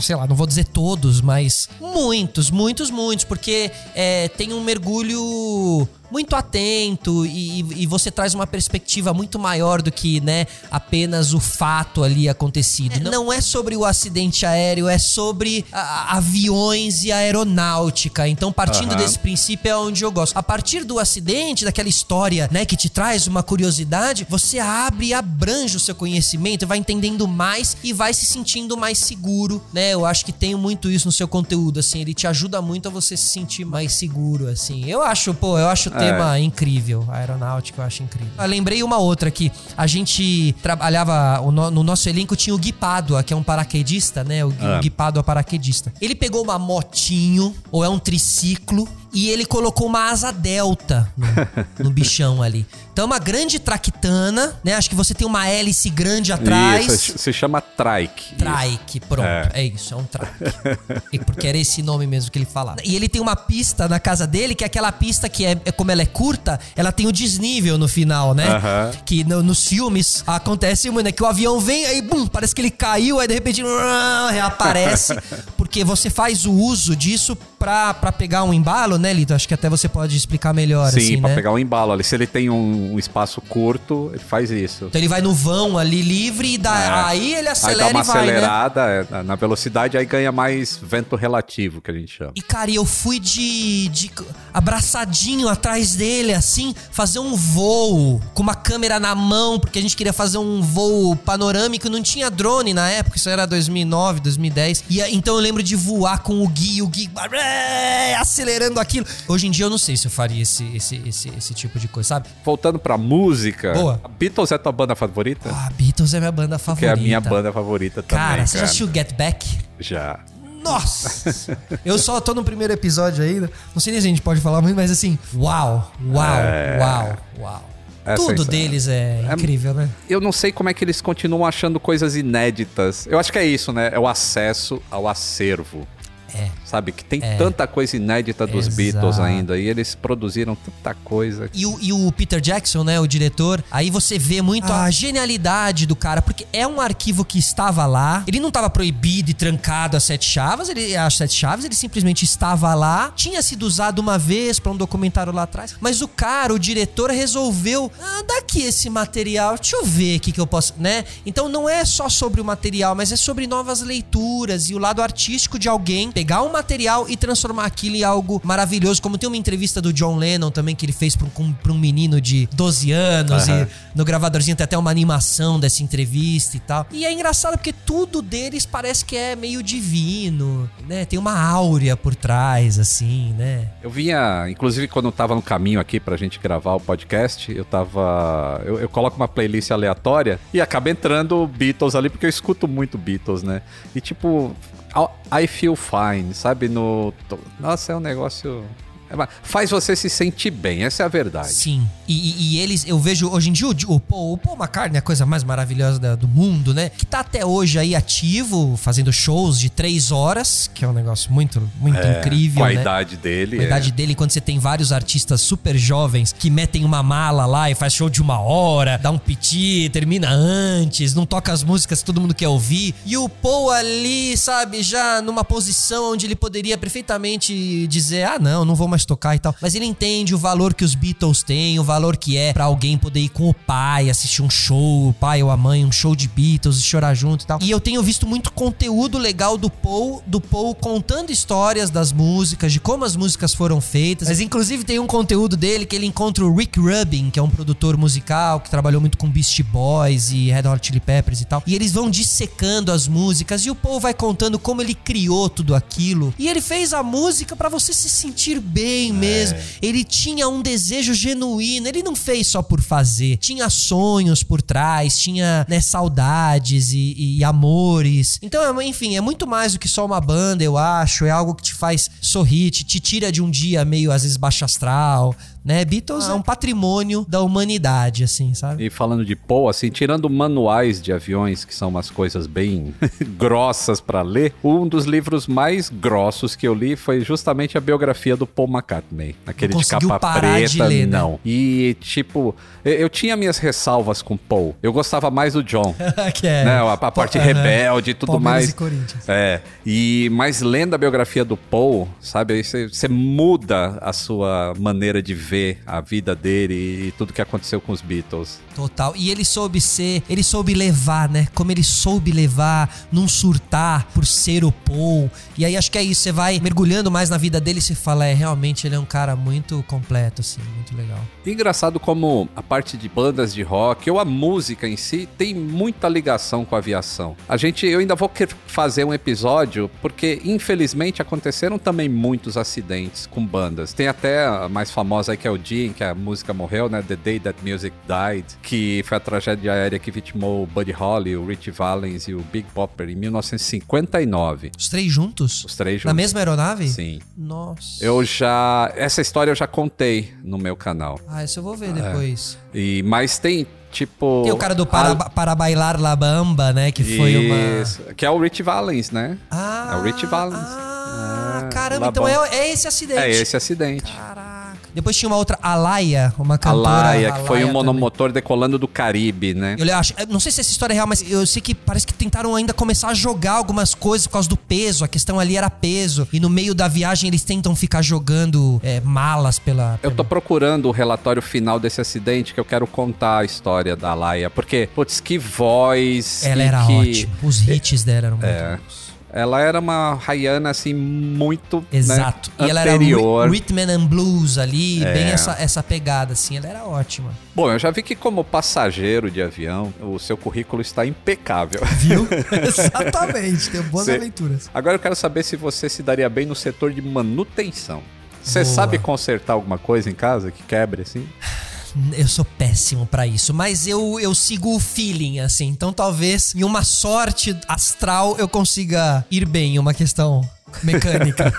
sei lá, não vou dizer todos, mas muitos, muitos, muitos, porque é, tem um mergulho muito atento e, e, você traz uma perspectiva muito maior do que, né, apenas o fato ali acontecido. É, não é sobre o acidente aéreo, é sobre a, aviões e aeronáutica. Então, partindo uhum. desse princípio é onde eu gosto. A partir do acidente, daquela história, né, que te traz uma curiosidade, você abre e abrange o seu conhecimento, vai entendendo mais e vai se sentindo mais seguro, né? Eu acho que tem muito isso no seu conteúdo, assim, ele te ajuda muito a você se sentir mais seguro, assim. Eu acho, pô, eu acho o. tema incrível. A aeronáutica eu acho incrível. Eu lembrei uma outra que a gente trabalhava, no nosso elenco tinha o Gui Pádua, que é um paraquedista, né? O, ah. o Gui Pádua paraquedista. Ele pegou uma motinho, ou é um triciclo, e ele colocou uma asa delta no, *laughs* no bichão ali. Então, é uma grande traquitana, né? Acho que você tem uma hélice grande atrás. Isso, se chama trike. Trike, pronto. É. é. isso, é um trike. *laughs* Porque era esse nome mesmo que ele falava. E ele tem uma pista na casa dele, que é aquela pista que é, é como ela é curta, ela tem o desnível no final, né? Uh -huh. Que no, nos filmes acontece muito, né? Que o avião vem, aí, bum, parece que ele caiu, aí de repente *laughs* reaparece. porque você faz o uso disso pra, pra pegar um embalo, né, Lito? Acho que até você pode explicar melhor, Sim, assim, pra né? pegar um embalo ali. Se ele tem um, um, espaço curto, ele faz isso. Então ele vai no vão ali livre e dá, é. aí ele acelera aí dá uma e vai, né? acelerada né? na velocidade, aí ganha mais vento relativo, que a gente chama. E, cara, eu fui de, de abraçadinho atrás dele, assim, fazer um voo com uma câmera na mão, porque a gente queria fazer um voo panorâmico, não tinha drone na época, isso era 2009, 2010. E então eu lembro de voar com o Gui, o Gui acelerando aquilo. Hoje em dia eu não sei se eu faria esse, esse, esse, esse tipo de coisa, sabe? Voltando pra música. Boa. A Beatles é tua banda favorita? Ah, Beatles é minha banda favorita. Que é a minha banda favorita também. Cara, você já assistiu Get Back? Já. Nossa! *laughs* eu só tô no primeiro episódio ainda. Não sei nem se a gente pode falar muito, mas assim, uau, uau, é... uau, uau. É Tudo deles é, é incrível, né? Eu não sei como é que eles continuam achando coisas inéditas. Eu acho que é isso, né? É o acesso ao acervo. É. Sabe? Que tem é. tanta coisa inédita dos Exato. Beatles ainda. E eles produziram tanta coisa. E o, e o, Peter Jackson, né? O diretor. Aí você vê muito ah. a genialidade do cara. Porque é um arquivo que estava lá. Ele não estava proibido e trancado as sete chaves. Ele, as sete chaves. Ele simplesmente estava lá. Tinha sido usado uma vez para um documentário lá atrás. Mas o cara, o diretor, resolveu. Ah, daqui esse material. Deixa eu ver o que, que eu posso. né? Então não é só sobre o material, mas é sobre novas leituras e o lado artístico de alguém pegar um material e transformar aquilo em algo maravilhoso. Como tem uma entrevista do John Lennon também que ele fez pra um, pra um menino de 12 anos. Uhum. E no gravadorzinho tem até uma animação dessa entrevista e tal. E é engraçado porque tudo deles parece que é meio divino, né? Tem uma áurea por trás, assim, né? Eu vinha, inclusive, quando eu tava no caminho aqui pra gente gravar o podcast, eu tava. Eu, eu coloco uma playlist aleatória e acaba entrando Beatles ali, porque eu escuto muito Beatles, né? E tipo, I Feel Fine, sabe? No. Nossa, é um negócio faz você se sentir bem, essa é a verdade. Sim. E, e, e eles, eu vejo hoje em dia o, Paul, o Paul McCartney é a coisa mais maravilhosa da, do mundo, né? Que tá até hoje aí ativo, fazendo shows de três horas, que é um negócio muito, muito é, incrível. Com a né? idade dele. Com a é. idade dele, quando você tem vários artistas super jovens que metem uma mala lá e faz show de uma hora, dá um piti, termina antes, não toca as músicas que todo mundo quer ouvir. E o Paul ali, sabe, já numa posição onde ele poderia perfeitamente dizer: ah, não, não vou mais tocar e tal. Mas ele entende o valor que os Beatles têm, o valor que é para alguém poder ir com o pai, assistir um show, o pai ou a mãe, um show de Beatles e chorar junto e tal. E eu tenho visto muito conteúdo legal do Paul, do Paul contando histórias das músicas, de como as músicas foram feitas. Mas inclusive tem um conteúdo dele que ele encontra o Rick Rubin, que é um produtor musical que trabalhou muito com Beastie Boys e Red Hot Chili Peppers e tal. E eles vão dissecando as músicas e o Paul vai contando como ele criou tudo aquilo. E ele fez a música para você se sentir bem bem mesmo. É. Ele tinha um desejo genuíno. Ele não fez só por fazer. Tinha sonhos por trás, tinha né, saudades e, e amores. Então, é, enfim, é muito mais do que só uma banda, eu acho. É algo que te faz sorrir, te, te tira de um dia meio, às vezes, baixo astral né? Beatles ah, é um patrimônio da humanidade, assim, sabe? E falando de Paul, assim, tirando manuais de aviões, que são umas coisas bem *laughs* grossas para ler, um dos livros mais grossos que eu li foi justamente a biografia do Paul McCartney. Aquele de capa preta, de ler, né? não. Né? E, tipo, eu tinha minhas ressalvas com Paul. Eu gostava mais do John. *laughs* que é. Né? A, a parte rebelde e tudo Palmeiras mais. E Corinthians. É. E, mas lendo a biografia do Paul, sabe, você muda a sua maneira de ver ver a vida dele e tudo que aconteceu com os Beatles. Total. E ele soube ser, ele soube levar, né? Como ele soube levar, não surtar por ser o Paul. E aí acho que é isso, você vai mergulhando mais na vida dele e você fala, é, realmente ele é um cara muito completo, assim, muito legal. E engraçado como a parte de bandas de rock ou a música em si tem muita ligação com a aviação. A gente, eu ainda vou fazer um episódio, porque infelizmente aconteceram também muitos acidentes com bandas. Tem até a mais famosa aí que é o dia em que a música morreu, né? The Day That Music Died que foi a tragédia aérea que vitimou o Buddy Holly, o Rich Valens e o Big Bopper em 1959. Os três juntos? Os três juntos. Na mesma aeronave? Sim. Nossa. Eu já. Essa história eu já contei no meu canal. Ah, isso eu vou ver é. depois. E, mas tem tipo. Tem o cara do Para, a... para Bailar La Bamba, né? Que foi Isso. uma. Que é o Rich Valens, né? Ah. É o Rich Valens. Ah, é, caramba, então é, é, esse acidente. É esse acidente. Caraca. Depois tinha uma outra, Alaia, uma cantora. Alaia, que foi um monomotor também. decolando do Caribe, né? Eu acho, não sei se essa história é real, mas eu sei que parece que tentaram ainda começar a jogar algumas coisas por causa do peso. A questão ali era peso. E no meio da viagem eles tentam ficar jogando é, malas pela, pela, Eu tô procurando o relatório final desse acidente que eu quero contar a história da Alaia. Porque, putz, que voz. Ela era que... ótima. Os hits dela eram muito é. bons. Ela era uma Rayana, assim, muito né, Exato. Né, e ela anterior. era rhythm and blues ali, é. bem essa, essa pegada, assim. Ela era ótima. Bom, eu já vi que como passageiro de avião, o seu currículo está impecável. Viu? *laughs* Exatamente. Tem boas Cê... aventuras. Agora eu quero saber se você se daria bem no setor de manutenção. Você sabe consertar alguma coisa em casa que quebre, assim? *laughs* eu sou péssimo para isso, mas eu, eu sigo o feeling, assim. Então talvez em uma sorte astral eu consiga ir bem em uma questão mecânica.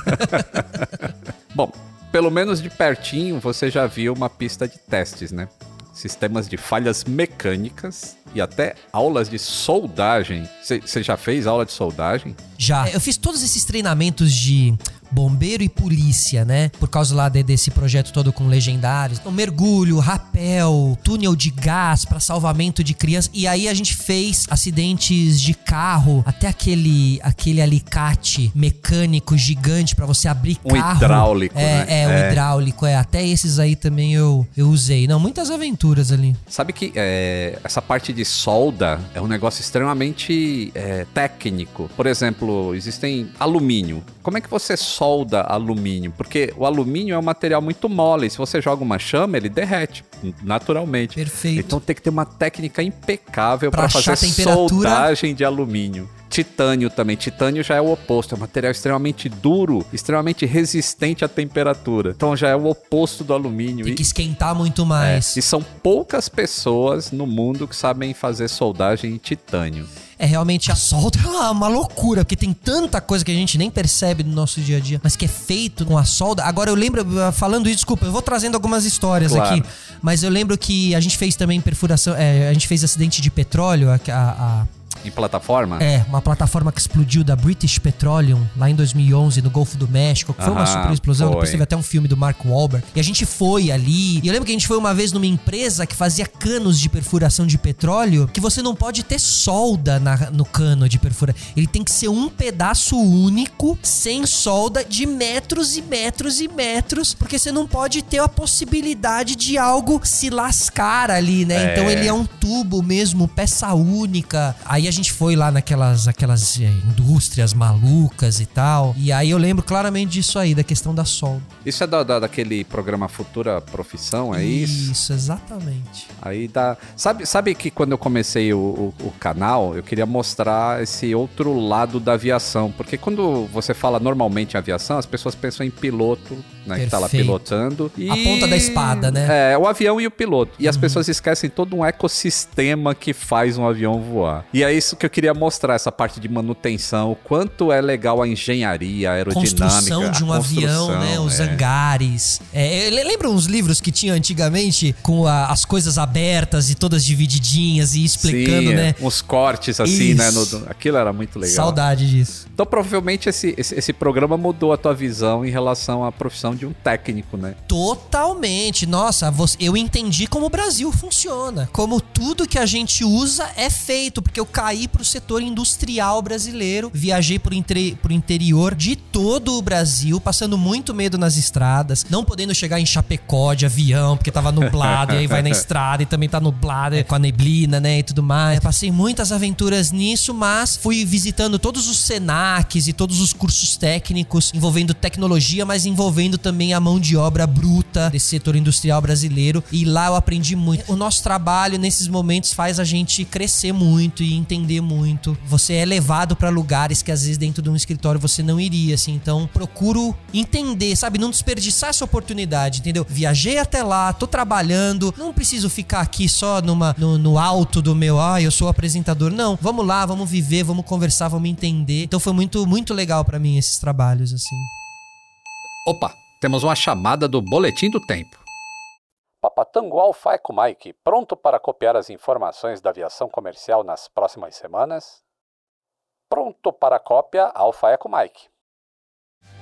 *laughs* Bom, pelo menos de pertinho você já viu uma pista de testes, né? Sistemas de falhas mecânicas e até aulas de soldagem. Você já fez aula de soldagem? Já. Eu fiz todos esses treinamentos de bombeiro e polícia, né? Por causa lá de, desse projeto todo com legendários. Então, mergulho, rapel, túnel de gás para salvamento de crianças. E aí a gente fez acidentes de carro, até aquele aquele alicate mecânico gigante para você abrir um carro. Um hidráulico, é, né? É, um é. hidráulico, é. Até esses aí também eu, eu usei. Não, muitas aventuras ali. Sabe que é, essa parte de solda é um negócio extremamente é, técnico. Por exemplo, existem alumínio. Como é que você solda alumínio? Porque o alumínio é um material muito mole. Se você joga uma chama, ele derrete naturalmente. Perfeito. Então tem que ter uma técnica impecável para fazer soldagem de alumínio. Titânio também. Titânio já é o oposto, é um material extremamente duro, extremamente resistente à temperatura. Então já é o oposto do alumínio. Tem que esquentar muito mais. É, e são poucas pessoas no mundo que sabem fazer soldagem em titânio é realmente a solda é uma loucura, porque tem tanta coisa que a gente nem percebe no nosso dia a dia, mas que é feito com a solda. Agora eu lembro, falando isso, desculpa, eu vou trazendo algumas histórias claro. aqui, mas eu lembro que a gente fez também perfuração, é, a gente fez acidente de petróleo, a, a em plataforma? É, uma plataforma que explodiu da British Petroleum lá em 2011 no Golfo do México, que foi uma super explosão. Foi. Depois teve até um filme do Mark Wahlberg. E a gente foi ali. E eu lembro que a gente foi uma vez numa empresa que fazia canos de perfuração de petróleo, que você não pode ter solda na, no cano de perfuração. Ele tem que ser um pedaço único, sem solda, de metros e metros e metros, porque você não pode ter a possibilidade de algo se lascar ali, né? É. Então ele é um tubo mesmo, peça única. Aí a gente foi lá naquelas aquelas é, indústrias malucas e tal. E aí eu lembro claramente disso aí, da questão da solda. Isso é da, da, daquele programa Futura Profissão, é isso? Isso, exatamente. Aí dá. Sabe, sabe que quando eu comecei o, o, o canal, eu queria mostrar esse outro lado da aviação. Porque quando você fala normalmente em aviação, as pessoas pensam em piloto, né? Que tá lá pilotando. E... A ponta da espada, né? É, o avião e o piloto. E uhum. as pessoas esquecem todo um ecossistema que faz um avião voar. E aí isso que eu queria mostrar, essa parte de manutenção, o quanto é legal a engenharia, a aerodinâmica. Construção de um avião, né? Os é. hangares. É, lembra uns livros que tinha antigamente com a, as coisas abertas e todas divididinhas e explicando, Sim, né? É, uns cortes assim, Isso. né? No, aquilo era muito legal. Saudade disso. Então provavelmente esse, esse, esse programa mudou a tua visão em relação à profissão de um técnico, né? Totalmente. Nossa, eu entendi como o Brasil funciona. Como tudo que a gente usa é feito. Porque eu caí sair para o setor industrial brasileiro. Viajei por, entre, por interior de todo o Brasil, passando muito medo nas estradas, não podendo chegar em Chapecó de avião, porque tava nublado, e aí vai na *laughs* estrada e também tá nublado é, com a neblina, né, e tudo mais. Passei muitas aventuras nisso, mas fui visitando todos os Senacs e todos os cursos técnicos envolvendo tecnologia, mas envolvendo também a mão de obra bruta desse setor industrial brasileiro. E lá eu aprendi muito. O nosso trabalho nesses momentos faz a gente crescer muito e entender muito. Você é levado para lugares que às vezes dentro de um escritório você não iria, assim. Então, procuro entender, sabe, não desperdiçar essa oportunidade, entendeu? Viajei até lá, tô trabalhando, não preciso ficar aqui só numa no, no alto do meu, ah, eu sou apresentador. Não, vamos lá, vamos viver, vamos conversar, vamos entender. Então foi muito muito legal para mim esses trabalhos assim. Opa, temos uma chamada do Boletim do Tempo. Papatango Alfa Eco Mike, pronto para copiar as informações da aviação comercial nas próximas semanas? Pronto para cópia Alfa Eco Mike.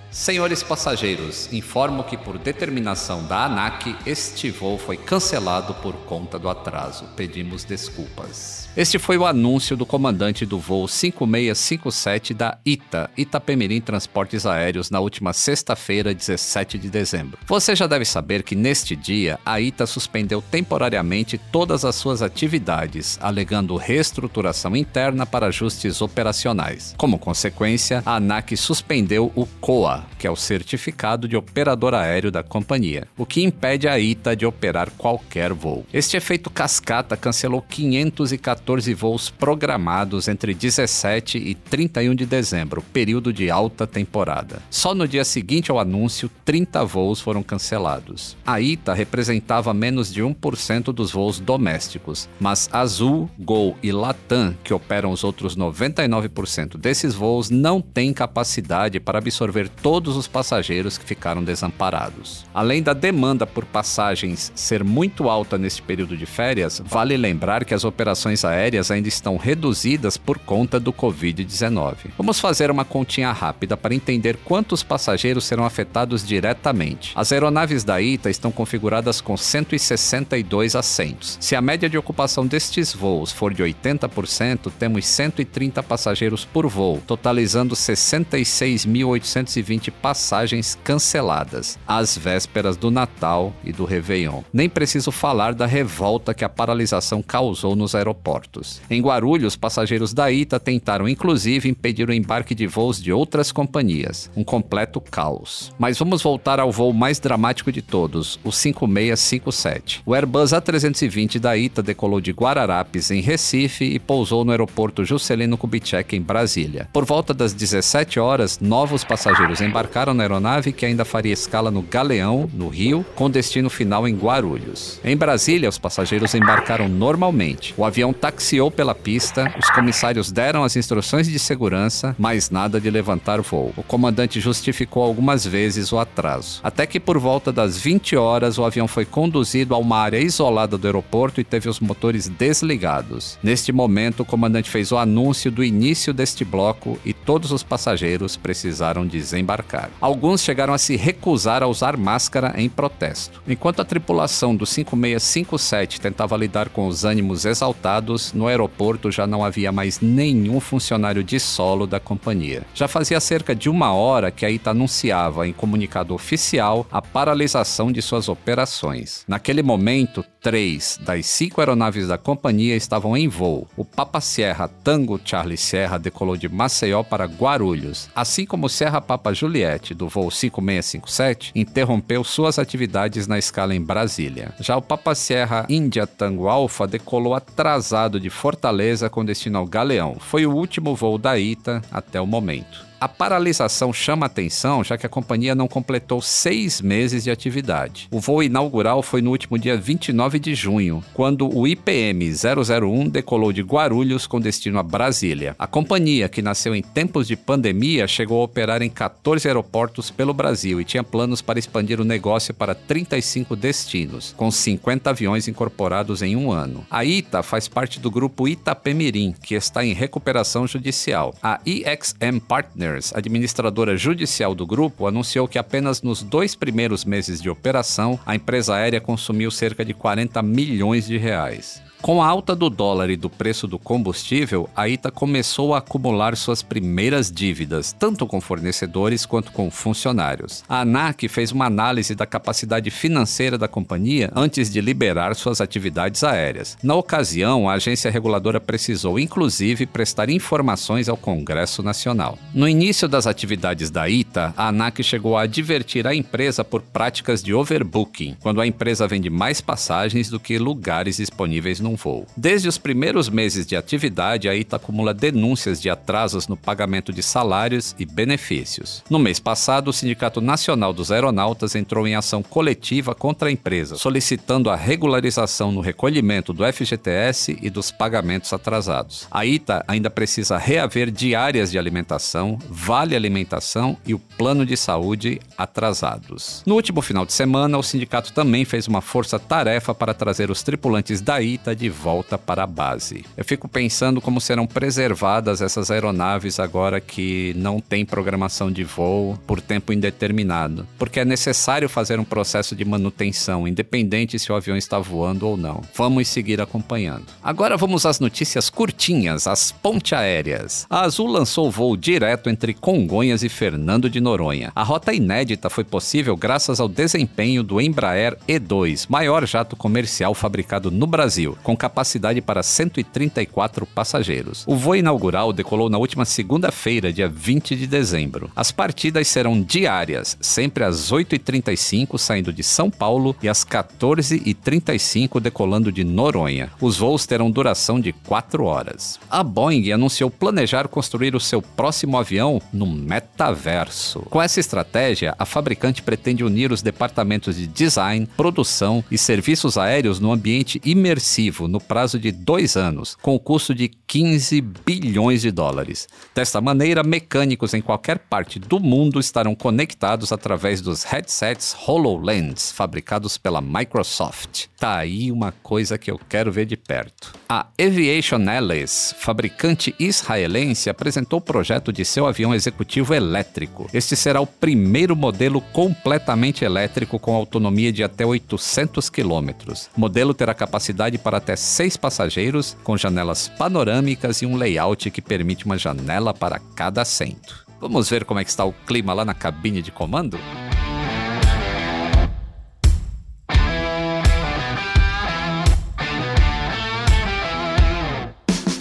Senhores passageiros, informo que por determinação da ANAC, este voo foi cancelado por conta do atraso. Pedimos desculpas. Este foi o anúncio do comandante do voo 5657 da ITA, Itapemirim Transportes Aéreos, na última sexta-feira, 17 de dezembro. Você já deve saber que neste dia a ITA suspendeu temporariamente todas as suas atividades, alegando reestruturação interna para ajustes operacionais. Como consequência, a ANAC suspendeu o COA, que é o certificado de operador aéreo da companhia, o que impede a ITA de operar qualquer voo. Este efeito cascata cancelou 514 14 voos programados entre 17 e 31 de dezembro, período de alta temporada. Só no dia seguinte ao anúncio, 30 voos foram cancelados. A ITA representava menos de 1% dos voos domésticos, mas Azul, Gol e Latam, que operam os outros 99% desses voos, não têm capacidade para absorver todos os passageiros que ficaram desamparados. Além da demanda por passagens ser muito alta neste período de férias, vale lembrar que as operações aéreas ainda estão reduzidas por conta do Covid-19. Vamos fazer uma continha rápida para entender quantos passageiros serão afetados diretamente. As aeronaves da ITA estão configuradas com 162 assentos. Se a média de ocupação destes voos for de 80%, temos 130 passageiros por voo, totalizando 66.820 passagens canceladas, às vésperas do Natal e do Réveillon. Nem preciso falar da revolta que a paralisação causou nos aeroportos aeroportos. Em Guarulhos, passageiros da ITA tentaram inclusive impedir o embarque de voos de outras companhias. Um completo caos. Mas vamos voltar ao voo mais dramático de todos, o 5657. O Airbus A320 da ITA decolou de Guararapes, em Recife, e pousou no aeroporto Juscelino Kubitschek, em Brasília. Por volta das 17 horas, novos passageiros embarcaram na aeronave que ainda faria escala no Galeão, no Rio, com destino final em Guarulhos. Em Brasília, os passageiros embarcaram normalmente. O avião taxiou pela pista, os comissários deram as instruções de segurança, mas nada de levantar voo. O comandante justificou algumas vezes o atraso. Até que por volta das 20 horas o avião foi conduzido a uma área isolada do aeroporto e teve os motores desligados. Neste momento, o comandante fez o anúncio do início deste bloco e todos os passageiros precisaram desembarcar. Alguns chegaram a se recusar a usar máscara em protesto. Enquanto a tripulação do 5657 tentava lidar com os ânimos exaltados, no aeroporto já não havia mais nenhum funcionário de solo da companhia. Já fazia cerca de uma hora que a ITA anunciava em comunicado oficial a paralisação de suas operações. Naquele momento, três das cinco aeronaves da companhia estavam em voo. O Papa Sierra Tango Charlie Sierra decolou de Maceió para Guarulhos, assim como o Serra Papa Juliette, do voo 5657, interrompeu suas atividades na escala em Brasília. Já o Papa Sierra India Tango Alpha decolou atrasado de Fortaleza com destino ao Galeão. Foi o último voo da ITA até o momento. A paralisação chama atenção, já que a companhia não completou seis meses de atividade. O voo inaugural foi no último dia 29 de junho, quando o IPM 001 decolou de Guarulhos com destino a Brasília. A companhia, que nasceu em tempos de pandemia, chegou a operar em 14 aeroportos pelo Brasil e tinha planos para expandir o negócio para 35 destinos, com 50 aviões incorporados em um ano. A ITA faz parte do grupo Itapemirim, que está em recuperação judicial. A EXM Partners Partners, administradora judicial do grupo, anunciou que apenas nos dois primeiros meses de operação, a empresa aérea consumiu cerca de 40 milhões de reais. Com a alta do dólar e do preço do combustível, a ITA começou a acumular suas primeiras dívidas, tanto com fornecedores quanto com funcionários. A ANAC fez uma análise da capacidade financeira da companhia antes de liberar suas atividades aéreas. Na ocasião, a agência reguladora precisou, inclusive, prestar informações ao Congresso Nacional. No início das atividades da ITA, a ANAC chegou a advertir a empresa por práticas de overbooking, quando a empresa vende mais passagens do que lugares disponíveis num voo. Desde os primeiros meses de atividade, a ITA acumula denúncias de atrasos no pagamento de salários e benefícios. No mês passado, o Sindicato Nacional dos Aeronautas entrou em ação coletiva contra a empresa, solicitando a regularização no recolhimento do FGTS e dos pagamentos atrasados. A ITA ainda precisa reaver diárias de alimentação, vale alimentação e o plano de saúde atrasados. No último final de semana, o sindicato também fez uma força-tarefa para trazer os tripulantes da ITA de volta para a base. Eu fico pensando como serão preservadas essas aeronaves agora que não tem programação de voo por tempo indeterminado, porque é necessário fazer um processo de manutenção, independente se o avião está voando ou não. Vamos seguir acompanhando. Agora vamos às notícias curtinhas, as ponte aéreas. A Azul lançou voo direto entre Congonhas e Fernando de Noronha. A rota inédita foi possível graças ao desempenho do Embraer E2, maior jato comercial fabricado no Brasil, com capacidade para 134 passageiros. O voo inaugural decolou na última segunda-feira, dia 20 de dezembro. As partidas serão diárias, sempre às 8h35 saindo de São Paulo e às 14h35 decolando de Noronha. Os voos terão duração de 4 horas. A Boeing anunciou planejar construir o seu próximo avião no metaverso. Com essa estratégia, a fabricante pretende unir os departamentos de design, produção e serviços aéreos no ambiente imersivo no prazo de dois anos, com o custo de 15 bilhões de dólares. Desta maneira, mecânicos em qualquer parte do mundo estarão conectados através dos headsets HoloLens fabricados pela Microsoft. Tá aí uma coisa que eu quero ver de perto. A Aviation Alice, fabricante israelense, apresentou o projeto de seu avião executivo elétrico. Este será o primeiro modelo completamente elétrico com autonomia de até 800 quilômetros. O modelo terá capacidade para até seis passageiros, com janelas panorâmicas e um layout que permite uma janela para cada assento. Vamos ver como é que está o clima lá na cabine de comando?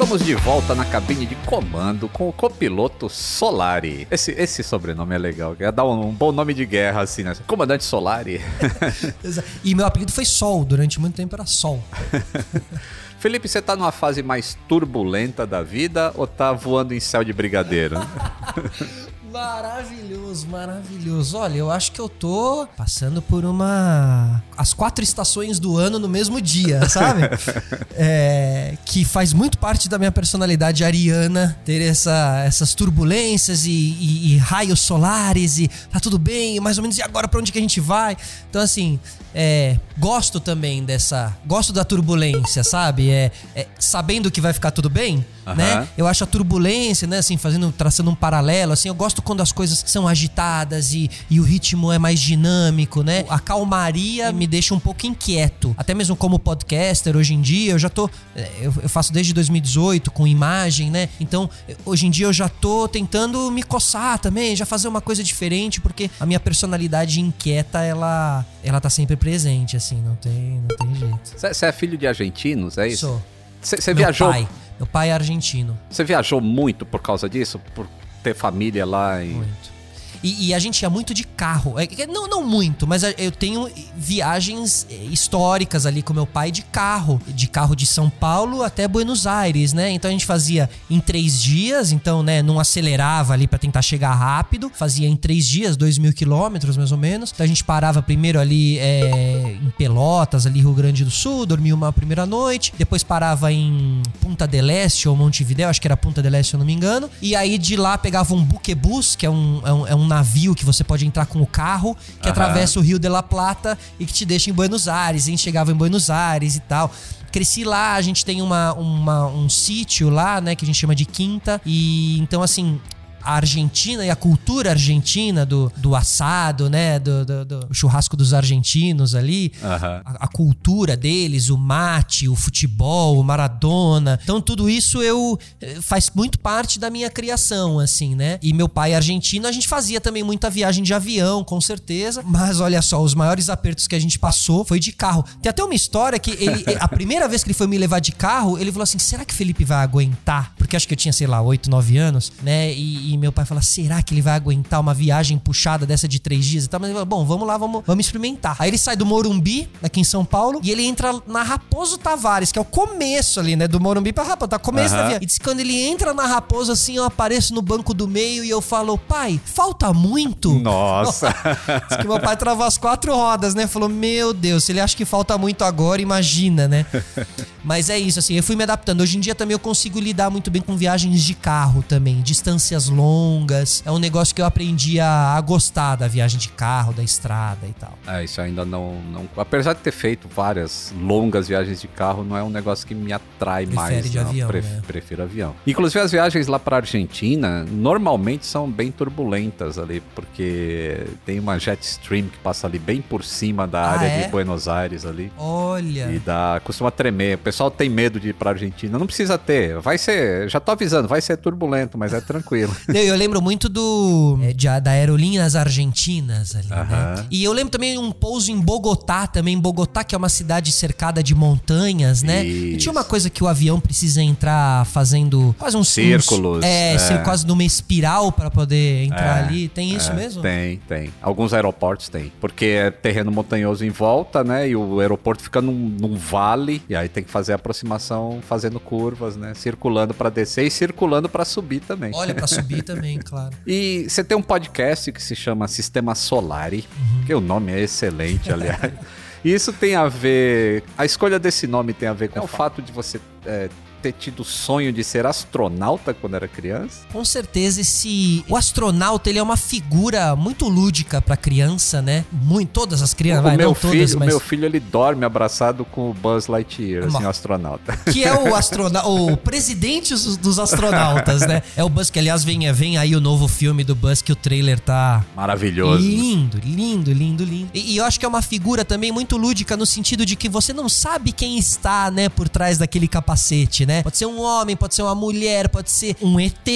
Estamos de volta na cabine de comando com o copiloto Solari. Esse, esse sobrenome é legal, quer dar um, um, bom nome de guerra, assim, né? Comandante Solari. *laughs* e meu apelido foi Sol, durante muito tempo era Sol. *laughs* Felipe, você tá numa fase mais turbulenta da vida ou tá voando em céu de brigadeiro? *laughs* Maravilhoso, maravilhoso. Olha, eu acho que eu tô passando por uma. As quatro estações do ano no mesmo dia, *laughs* sabe? é, que faz muito parte da minha personalidade ariana ter essa, essas turbulências e, e, e, raios solares e tá tudo bem, mais ou menos, e agora pra onde que a gente vai? Então, assim, é, gosto também dessa. Gosto da turbulência, sabe? É, é sabendo que vai ficar tudo bem, uhum. né? Eu acho a turbulência, né? Assim, fazendo, traçando um paralelo, assim, eu gosto quando as coisas são agitadas e, e o ritmo é mais dinâmico, né? A calmaria me deixa um pouco inquieto. Até mesmo como podcaster, hoje em dia, eu já tô. É, eu, eu faço desde 2018 com imagem, né? Então, hoje em dia eu já tô tentando me coçar também, já fazer uma coisa diferente, porque a minha personalidade inquieta, ela, ela tá sempre presente, assim, não tem, não tem jeito. Você é filho de argentinos, é isso? Sou. Você viajou? Pai. Meu pai é argentino. Você viajou muito por causa disso? Por ter família lá? E... Muito. E, e, a gente ia muito de carro. É, não, não muito, mas eu tenho viagens é, históricas ali com meu pai de carro. De carro de São Paulo até Buenos Aires, né? Então a gente fazia em três dias, então, né, não acelerava ali para tentar chegar rápido. Fazia em três dias, dois mil quilômetros mais ou menos. Então a gente parava primeiro ali é, em Pelotas, ali Rio Grande do Sul, dormia uma primeira noite. Depois parava em Punta del ou Montevideo, acho que era Punta del se eu não me engano. E aí de lá pegava um buquebus, que é um, é um, é um navio que você pode entrar com o carro, que uhum. atravessa o Rio de la Plata e que te deixa em Buenos Aires. A gente chegava em Buenos Aires e tal cresci lá, a gente tem uma, uma, um sítio lá, né, que a gente chama de quinta. E então, assim, a Argentina e a cultura argentina do, do assado, né? Do, do, do churrasco dos argentinos ali. Uhum. A, a, cultura deles, o mate, o futebol, o Maradona. Então, tudo isso eu eh, faz muito parte da minha criação, assim, né? E meu pai argentino, a gente fazia também muita viagem de avião, com certeza. Mas olha só, os maiores apertos que a gente passou foi de carro. Tem até uma história que ele, *laughs* a primeira vez que ele foi me levar de carro, ele falou assim: será que Felipe vai aguentar? Porque acho que eu tinha, sei lá, 8, 9 anos, né? E, e meu pai fala: será que ele vai aguentar uma viagem puxada dessa de três dias e tal? Mas ele falou, bom, vamos lá, vamos, vamos experimentar. Aí ele sai do Morumbi, aqui em São Paulo, e ele entra na Raposo Tavares, que é o começo ali, né? Do Morumbi pra Raposo, tá começo uhum. da viagem. E diz que quando ele entra na Raposo, assim, eu apareço no banco do meio e eu falo, pai, falta muito? Nossa! *laughs* diz que meu pai travou as quatro rodas, né? Falou, meu Deus, se ele acha que falta muito agora, imagina, né? *laughs* Mas é isso, assim, eu fui me adaptando. Hoje em dia também eu consigo lidar muito bem com viagens de carro também, distâncias longas. É um negócio que eu aprendi a, a gostar da viagem de carro, da estrada e tal. É, isso ainda não, não. Apesar de ter feito várias longas viagens de carro, não é um negócio que me atrai Prefere mais. De não. avião, Pref, né? Prefiro avião. Inclusive, as viagens lá pra Argentina normalmente são bem turbulentas ali, porque tem uma jet stream que passa ali bem por cima da ah, área é? de Buenos Aires ali. Olha. E dá, costuma tremer. O pessoal tem medo de ir pra Argentina. Não precisa ter. Vai ser. Já tô avisando, vai ser turbulento, mas é tranquilo. *laughs* eu lembro muito do. É, de, da Aerolíneas Argentinas ali, né? E eu lembro também um pouso em Bogotá, também. Bogotá, que é uma cidade cercada de montanhas, né? Isso. E tinha uma coisa que o avião precisa entrar fazendo quase uns círculos. Uns, é, é. quase numa espiral para poder entrar é, ali. Tem isso é, mesmo? Tem, tem. Alguns aeroportos tem. Porque é terreno montanhoso em volta, né? E o aeroporto fica num, num vale. E aí tem que fazer a aproximação fazendo curvas, né? Circulando para descer e circulando para subir também. Olha, para subir também, claro. E você tem um podcast que se chama Sistema Solari, uhum. que o nome é excelente, aliás. *laughs* E isso tem a ver. A escolha desse nome tem a ver com é o fato de você é, ter tido o sonho de ser astronauta quando era criança? Com certeza, esse o astronauta ele é uma figura muito lúdica para criança, né? Muito todas as crianças, o vai, meu filho, todas, mas meu filho ele dorme abraçado com o Buzz Lightyear, assim, o astronauta. Que é o *laughs* astronauta, o presidente dos astronautas, né? É o Buzz que aliás vem, vem aí o novo filme do Buzz que o trailer tá maravilhoso. Lindo, lindo, lindo, lindo. E, e eu acho que é uma figura também muito lúdica no sentido de que você não sabe quem está, né, por trás daquele capacete, né? Né? Pode ser um homem, pode ser uma mulher, pode ser um ET,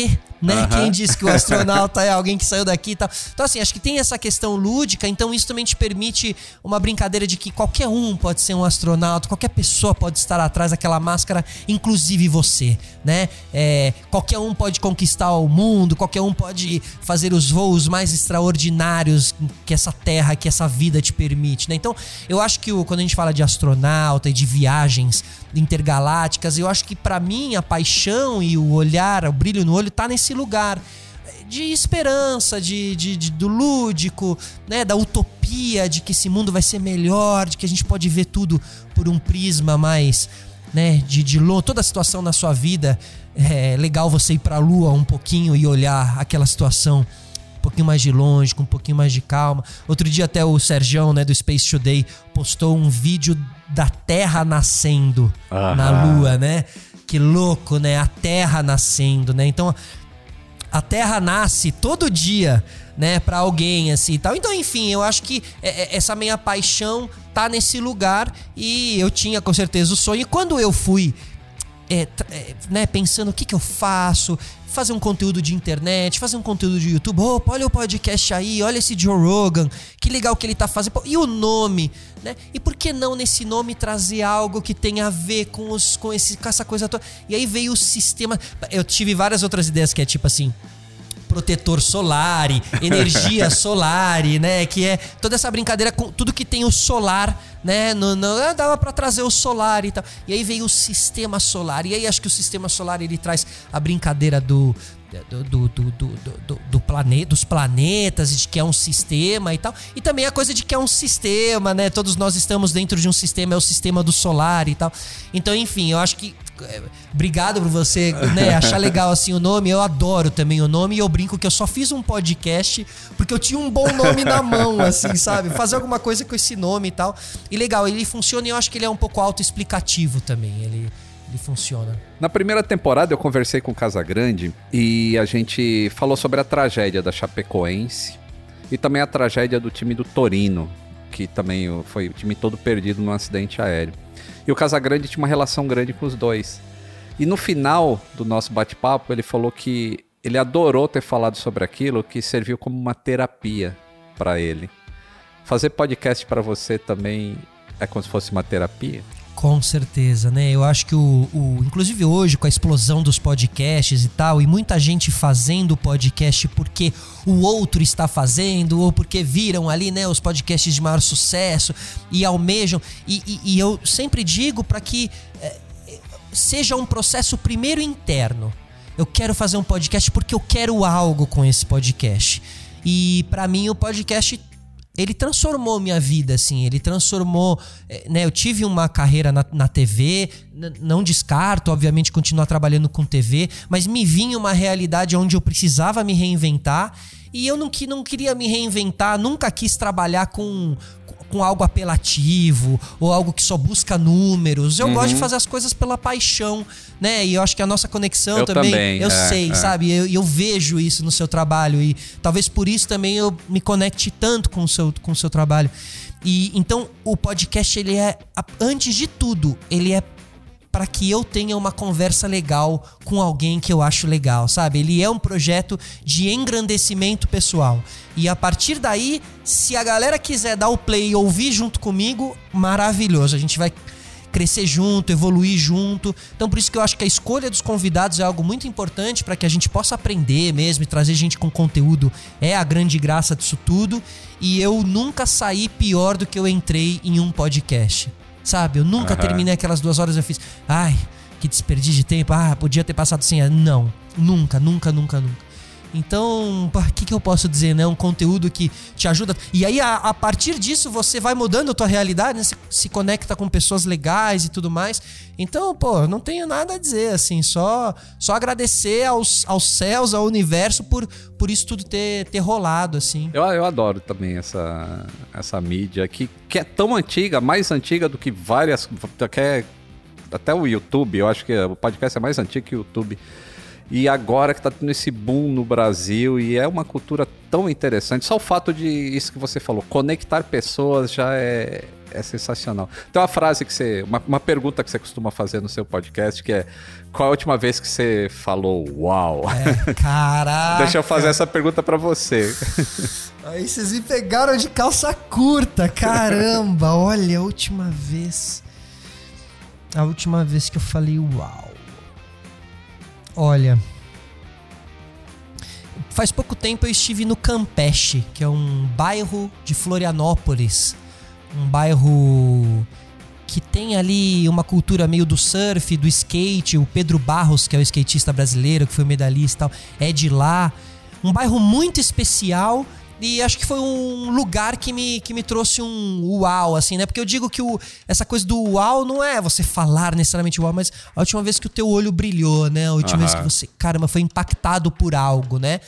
né? Uhum. Quem disse que o *laughs* astronauta é alguém que saiu daqui e tal. Então, assim, acho que tem essa questão lúdica, então isso também te permite uma brincadeira de que qualquer um pode ser um astronauta, qualquer pessoa pode estar atrás daquela máscara, inclusive você, né? É, qualquer um pode conquistar o mundo, qualquer um pode fazer os voos mais extraordinários que essa terra, que essa vida te permite, né? Então, eu acho que o, quando a gente fala de astronauta e de viagens intergalácticas, eu acho que para mim a paixão e o olhar, o brilho no olho tá nesse lugar de esperança, de, de, de, do lúdico, né, da utopia de que esse mundo vai ser melhor, de que a gente pode ver tudo por um prisma mais, né, de, de toda a situação na sua vida. É legal você ir para a lua um pouquinho e olhar aquela situação um pouquinho mais de longe, com um pouquinho mais de calma. Outro dia até o Sergião, né, do Space Today, postou um vídeo da Terra nascendo na Lua, né? Que louco, né? A Terra nascendo, né? Então, a Terra nasce todo dia, né? Para alguém, assim e tal. Então, enfim, eu acho que é, é, essa minha paixão tá nesse lugar e eu tinha com certeza o sonho. E quando eu fui é, é, né, pensando o que, que eu faço, fazer um conteúdo de internet, fazer um conteúdo de YouTube. Opa, olha o podcast aí, olha esse Joe Rogan, que legal que ele tá fazendo. E o nome, né? E por que não nesse nome trazer algo que tenha a ver com, os, com, esse, com essa coisa toda? E aí veio o sistema. Eu tive várias outras ideias que é tipo assim protetor solar, energia *laughs* solar, né? Que é toda essa brincadeira com tudo que tem o solar, né? No, no, ah, dava para trazer o solar e tal. E aí veio o sistema solar. E aí acho que o sistema solar ele traz a brincadeira do do, do, do, do, do planeta, dos planetas, de que é um sistema e tal. E também a coisa de que é um sistema, né? Todos nós estamos dentro de um sistema, é o sistema do solar e tal. Então, enfim, eu acho que. É, obrigado por você né, achar legal assim o nome. Eu adoro também o nome e eu brinco que eu só fiz um podcast porque eu tinha um bom nome na mão, assim, sabe? Fazer alguma coisa com esse nome e tal. E legal, ele funciona e eu acho que ele é um pouco autoexplicativo também. Ele ele funciona. Na primeira temporada eu conversei com o Casagrande e a gente falou sobre a tragédia da Chapecoense e também a tragédia do time do Torino, que também foi o time todo perdido num acidente aéreo. E o Casagrande tinha uma relação grande com os dois. E no final do nosso bate-papo, ele falou que ele adorou ter falado sobre aquilo, que serviu como uma terapia para ele. Fazer podcast para você também é como se fosse uma terapia? Com certeza, né? Eu acho que o, o, Inclusive hoje, com a explosão dos podcasts e tal, e muita gente fazendo podcast porque o outro está fazendo, ou porque viram ali, né, os podcasts de maior sucesso e almejam. E, e, e eu sempre digo para que é, seja um processo primeiro interno. Eu quero fazer um podcast porque eu quero algo com esse podcast. E para mim o podcast ele transformou minha vida, assim. Ele transformou. Eh, né, eu tive uma carreira na, na TV, não descarto, obviamente, continuar trabalhando com TV, mas me vinha uma realidade onde eu precisava me reinventar. E eu não, que, não queria me reinventar, nunca quis trabalhar com, com algo apelativo ou algo que só busca números. Eu uhum. gosto de fazer as coisas pela paixão, né? E eu acho que a nossa conexão eu também, também, eu é, sei, é. sabe? Eu, eu vejo isso no seu trabalho e talvez por isso também eu me conecte tanto com o seu, com o seu trabalho. E então o podcast ele é antes de tudo, ele é para que eu tenha uma conversa legal com alguém que eu acho legal, sabe? Ele é um projeto de engrandecimento pessoal. E a partir daí, se a galera quiser dar o play e ouvir junto comigo, maravilhoso. A gente vai crescer junto, evoluir junto. Então, por isso que eu acho que a escolha dos convidados é algo muito importante para que a gente possa aprender mesmo e trazer gente com conteúdo. É a grande graça disso tudo. E eu nunca saí pior do que eu entrei em um podcast sabe? Eu nunca uhum. terminei aquelas duas horas eu fiz, ai, que desperdício de tempo, ah, podia ter passado sem. Não, nunca, nunca, nunca, nunca. Então, o que, que eu posso dizer, né? Um conteúdo que te ajuda. E aí, a, a partir disso, você vai mudando a tua realidade, né? Se, se, conecta com pessoas legais e tudo mais. Então, pô, não tenho nada a dizer, assim, só, só agradecer aos, aos céus, ao universo, por, por isso tudo ter, ter rolado, assim. Eu, eu adoro também essa, essa mídia que, que é tão antiga, mais antiga do que várias. Que é, até o YouTube, eu acho que o podcast é mais antigo que o YouTube. E agora que está tendo esse boom no Brasil e é uma cultura tão interessante. Só o fato de isso que você falou, conectar pessoas já é, é sensacional. Tem uma frase que você. Uma, uma pergunta que você costuma fazer no seu podcast que é: Qual a última vez que você falou uau? É, caraca! *laughs* Deixa eu fazer essa pergunta para você. *laughs* Aí vocês me pegaram de calça curta, caramba! Olha, a última vez. A última vez que eu falei uau. Olha. Faz pouco tempo eu estive no Campeche, que é um bairro de Florianópolis. Um bairro que tem ali uma cultura meio do surf, do skate. O Pedro Barros, que é o skatista brasileiro, que foi medalhista é de lá. Um bairro muito especial e acho que foi um lugar que me, que me trouxe um uau, assim, né? Porque eu digo que o, essa coisa do uau não é você falar necessariamente uau, mas a última vez que o teu olho brilhou, né? A última uhum. vez que você, caramba, foi impactado por algo, né?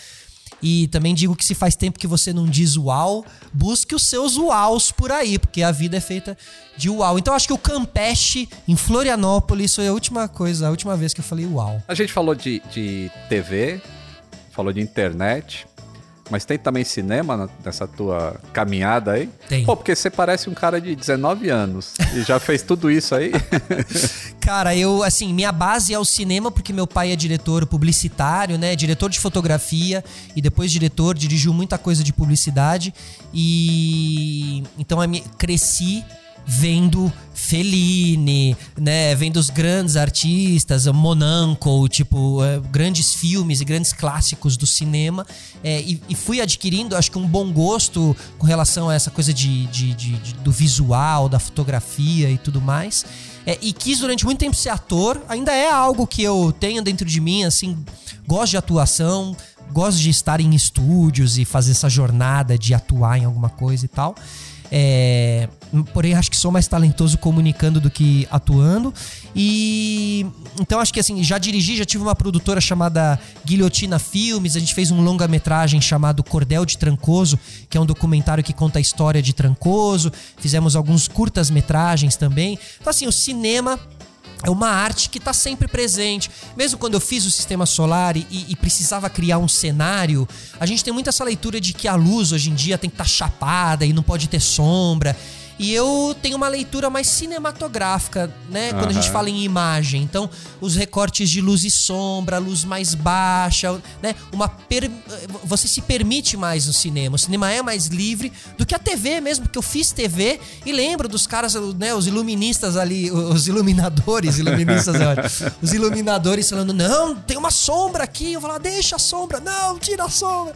E também digo que se faz tempo que você não diz uau, busque os seus uaus por aí, porque a vida é feita de uau. Então acho que o Campeche, em Florianópolis, foi a última coisa, a última vez que eu falei uau. A gente falou de, de TV, falou de internet, mas tem também cinema nessa tua caminhada aí? Tem. Pô, porque você parece um cara de 19 anos e já fez tudo isso aí. *laughs* cara, eu, assim, minha base é o cinema porque meu pai é diretor publicitário, né? Diretor de fotografia e depois diretor, dirigiu muita coisa de publicidade. E então eu cresci vendo Fellini, né, vendo os grandes artistas, Monaco, tipo, é, grandes filmes e grandes clássicos do cinema, é, e, e, fui adquirindo, acho que um bom gosto com relação a essa coisa de, de, de, de do visual, da fotografia e tudo mais. É, e quis durante muito tempo ser ator, ainda é algo que eu tenho dentro de mim, assim, gosto de atuação, gosto de estar em estúdios e fazer essa jornada de atuar em alguma coisa e tal. É, porém, acho que sou mais talentoso comunicando do que atuando. E então acho que assim, já dirigi, já tive uma produtora chamada Guilhotina Filmes. A gente fez um longa-metragem chamado Cordel de Trancoso, que é um documentário que conta a história de Trancoso. Fizemos alguns curtas-metragens também. Então, assim, o cinema é uma arte que está sempre presente. Mesmo quando eu fiz o sistema solar e, e, precisava criar um cenário, a gente tem muito essa leitura de que a luz hoje em dia tem que estar tá chapada e não pode ter sombra. E eu tenho uma leitura mais cinematográfica, né? Quando a gente fala em imagem. Então, os recortes de luz e sombra, luz mais baixa, né? Uma per... Você se permite mais no cinema. O cinema é mais livre do que a TV mesmo, porque eu fiz TV e lembro dos caras, né? Os iluministas ali, os iluminadores, iluministas, é *laughs* os iluminadores falando: não, tem uma sombra aqui. Eu falo, deixa a sombra, não, tira a sombra.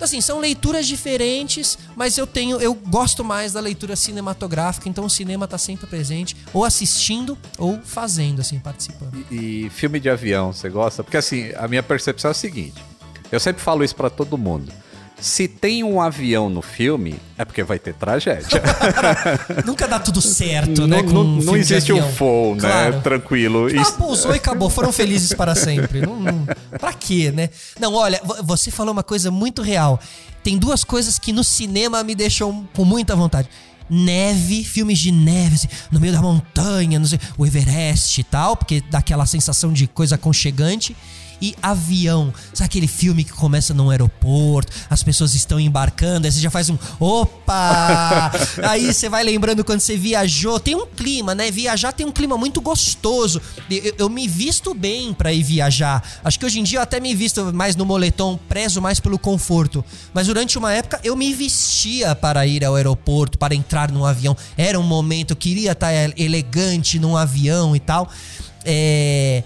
Então, assim, são leituras diferentes, mas eu tenho, eu gosto mais da leitura cinematográfica, então o cinema tá sempre presente, ou assistindo ou fazendo, assim, participando. E, e filme de avião, você gosta? Porque assim, a minha percepção é a seguinte: eu sempre falo isso para todo mundo. Se tem um avião no filme, é porque vai ter tragédia. *laughs* Nunca dá tudo certo, né? Não, um não existe um voo, né? claro. Tranquilo. Ah, pousou e acabou. Foram felizes para sempre. Não, não, pra quê, né? Não, olha, você falou uma coisa muito real. Tem duas coisas que no cinema me deixam com muita vontade neve, filmes de neve, assim, no meio da montanha, não sei, o Everest e tal, porque dá aquela sensação de coisa aconchegante e avião. Sabe aquele filme que começa num aeroporto, as pessoas estão embarcando, aí você já faz um opa! *laughs* aí você vai lembrando quando você viajou. Tem um clima, né? Viajar tem um clima muito gostoso. Eu, eu me visto bem para ir viajar. Acho que hoje em dia eu até me visto mais no moletom, prezo mais pelo conforto. Mas durante uma época eu me vestia para ir ao aeroporto, para entrar num avião. Era um momento, eu queria estar elegante num avião e tal. É.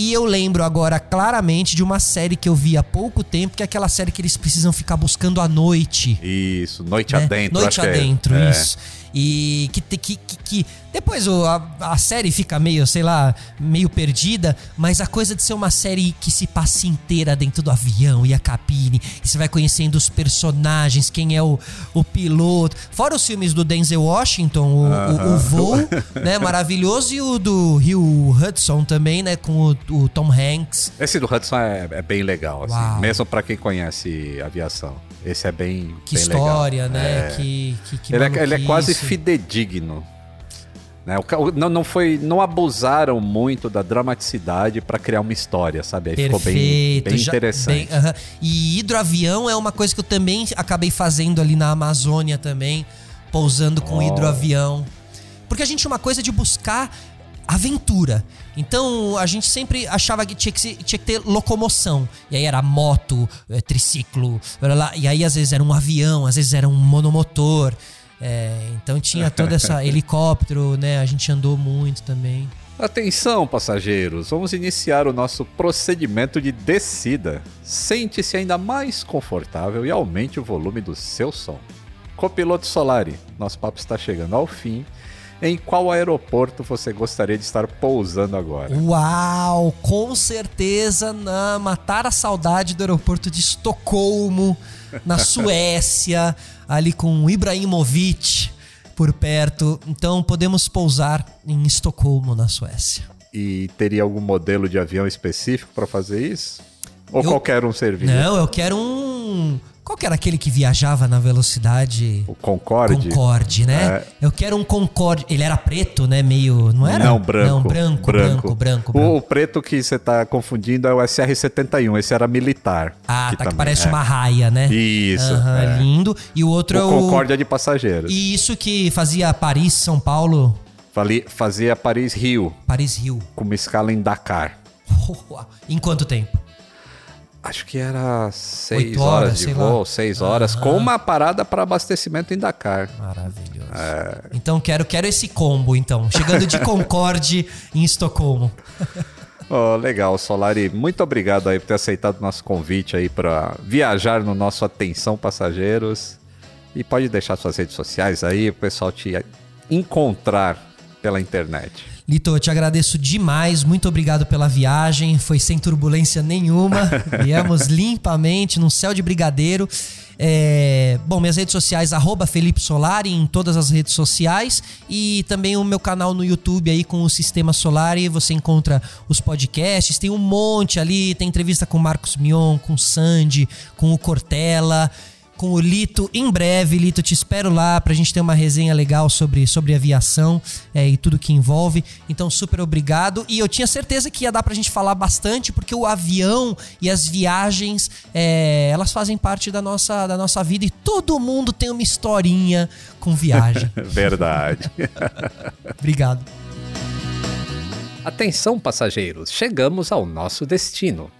E eu lembro agora claramente de uma série que eu vi há pouco tempo, que é aquela série que eles precisam ficar buscando à noite. Isso, Noite né? Adentro. Noite é. Adentro, é. isso. E que, que, que, que depois a, a, série fica meio, sei lá, meio perdida, mas a coisa de ser uma série que se passa inteira dentro do avião e a cabine, e você vai conhecendo os personagens, quem é o, o piloto. Fora os filmes do Denzel Washington, o, uh -huh. o, o Voo, né, maravilhoso, e o do Hugh Hudson também, né, com o, o Tom Hanks. Esse do Hudson é, é bem legal, assim, mesmo para quem conhece aviação. Esse é bem Que bem história, legal. né? É. Que, que, que ele, é, ele é quase fidedigno. Né? O, não, não, foi, não abusaram muito da dramaticidade para criar uma história, sabe? Aí Perfeito, ficou bem, bem interessante. Bem, uh -huh. E hidroavião é uma coisa que eu também acabei fazendo ali na Amazônia também, pousando com oh. hidroavião. Porque a gente tinha uma coisa de buscar aventura. Então a gente sempre achava que tinha que, tinha que ter locomoção. E aí era moto, é, triciclo, e aí às vezes era um avião, às vezes era um monomotor. É, então tinha toda essa *laughs* helicóptero, né? A gente andou muito também. Atenção, passageiros, vamos iniciar o nosso procedimento de descida. Sente-se ainda mais confortável e aumente o volume do seu som. Copiloto Solari, nosso papo está chegando ao fim em qual aeroporto você gostaria de estar pousando agora? Uau, com certeza na matar a saudade do aeroporto de Estocolmo, na *laughs* Suécia, ali com Ibrahimovic por perto. Então podemos pousar em Estocolmo, na Suécia. E teria algum modelo de avião específico para fazer isso? Ou eu... qualquer um serviço? Não, eu quero um qual que era aquele que viajava na velocidade? O Concorde. Concorde, né? É. Eu quero um Concorde. Ele era preto, né? Meio. Não era? Não, branco. Não, branco, branco, branco. branco, O, o, preto que você tá confundindo é o SR-71. Esse era militar. Ah, que tá. Que parece é. uma raia, né? Isso. Uhum, é. Lindo. E o outro o é o. Concorde é de passageiros. E isso que fazia Paris, São Paulo. Fazia Paris-Rio. Paris-Rio. Com uma escala em Dakar. *laughs* em quanto tempo? Acho que era seis horas, horas, de voo, lá. seis horas, com uma parada para abastecimento em Dakar. Maravilhoso. É... Então quero, quero esse combo, então. Chegando de *laughs* Concorde em Estocolmo. Oh, legal, Solari. Muito obrigado aí por ter aceitado o nosso convite aí para viajar no nosso Atenção Passageiros. E pode deixar suas redes sociais aí, o pessoal te encontrar pela internet. Lito, eu te agradeço demais. Muito obrigado pela viagem. Foi sem turbulência nenhuma. *laughs* Viemos limpamente num céu de brigadeiro. É, bom, minhas redes sociais, arroba Felipe Solari em todas as redes sociais e também o meu canal no YouTube aí com o Sistema Solari. Você encontra os podcasts, tem um monte ali, tem entrevista com o Marcos Mion, com o Sandy, com o Cortella com o Lito em breve. Lito, te espero lá pra gente ter uma resenha legal sobre, sobre aviação é, e tudo que envolve. Então, super obrigado. E eu tinha certeza que ia dar pra gente falar bastante, porque o avião e as viagens, é, elas fazem parte da nossa, da nossa vida e todo mundo tem uma historinha com viagem. *laughs* Verdade. *laughs* obrigado. Atenção, passageiros, chegamos ao nosso destino.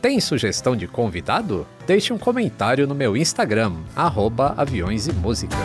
Tem sugestão de convidado? Deixe um comentário no meu Instagram, aviões e músicas.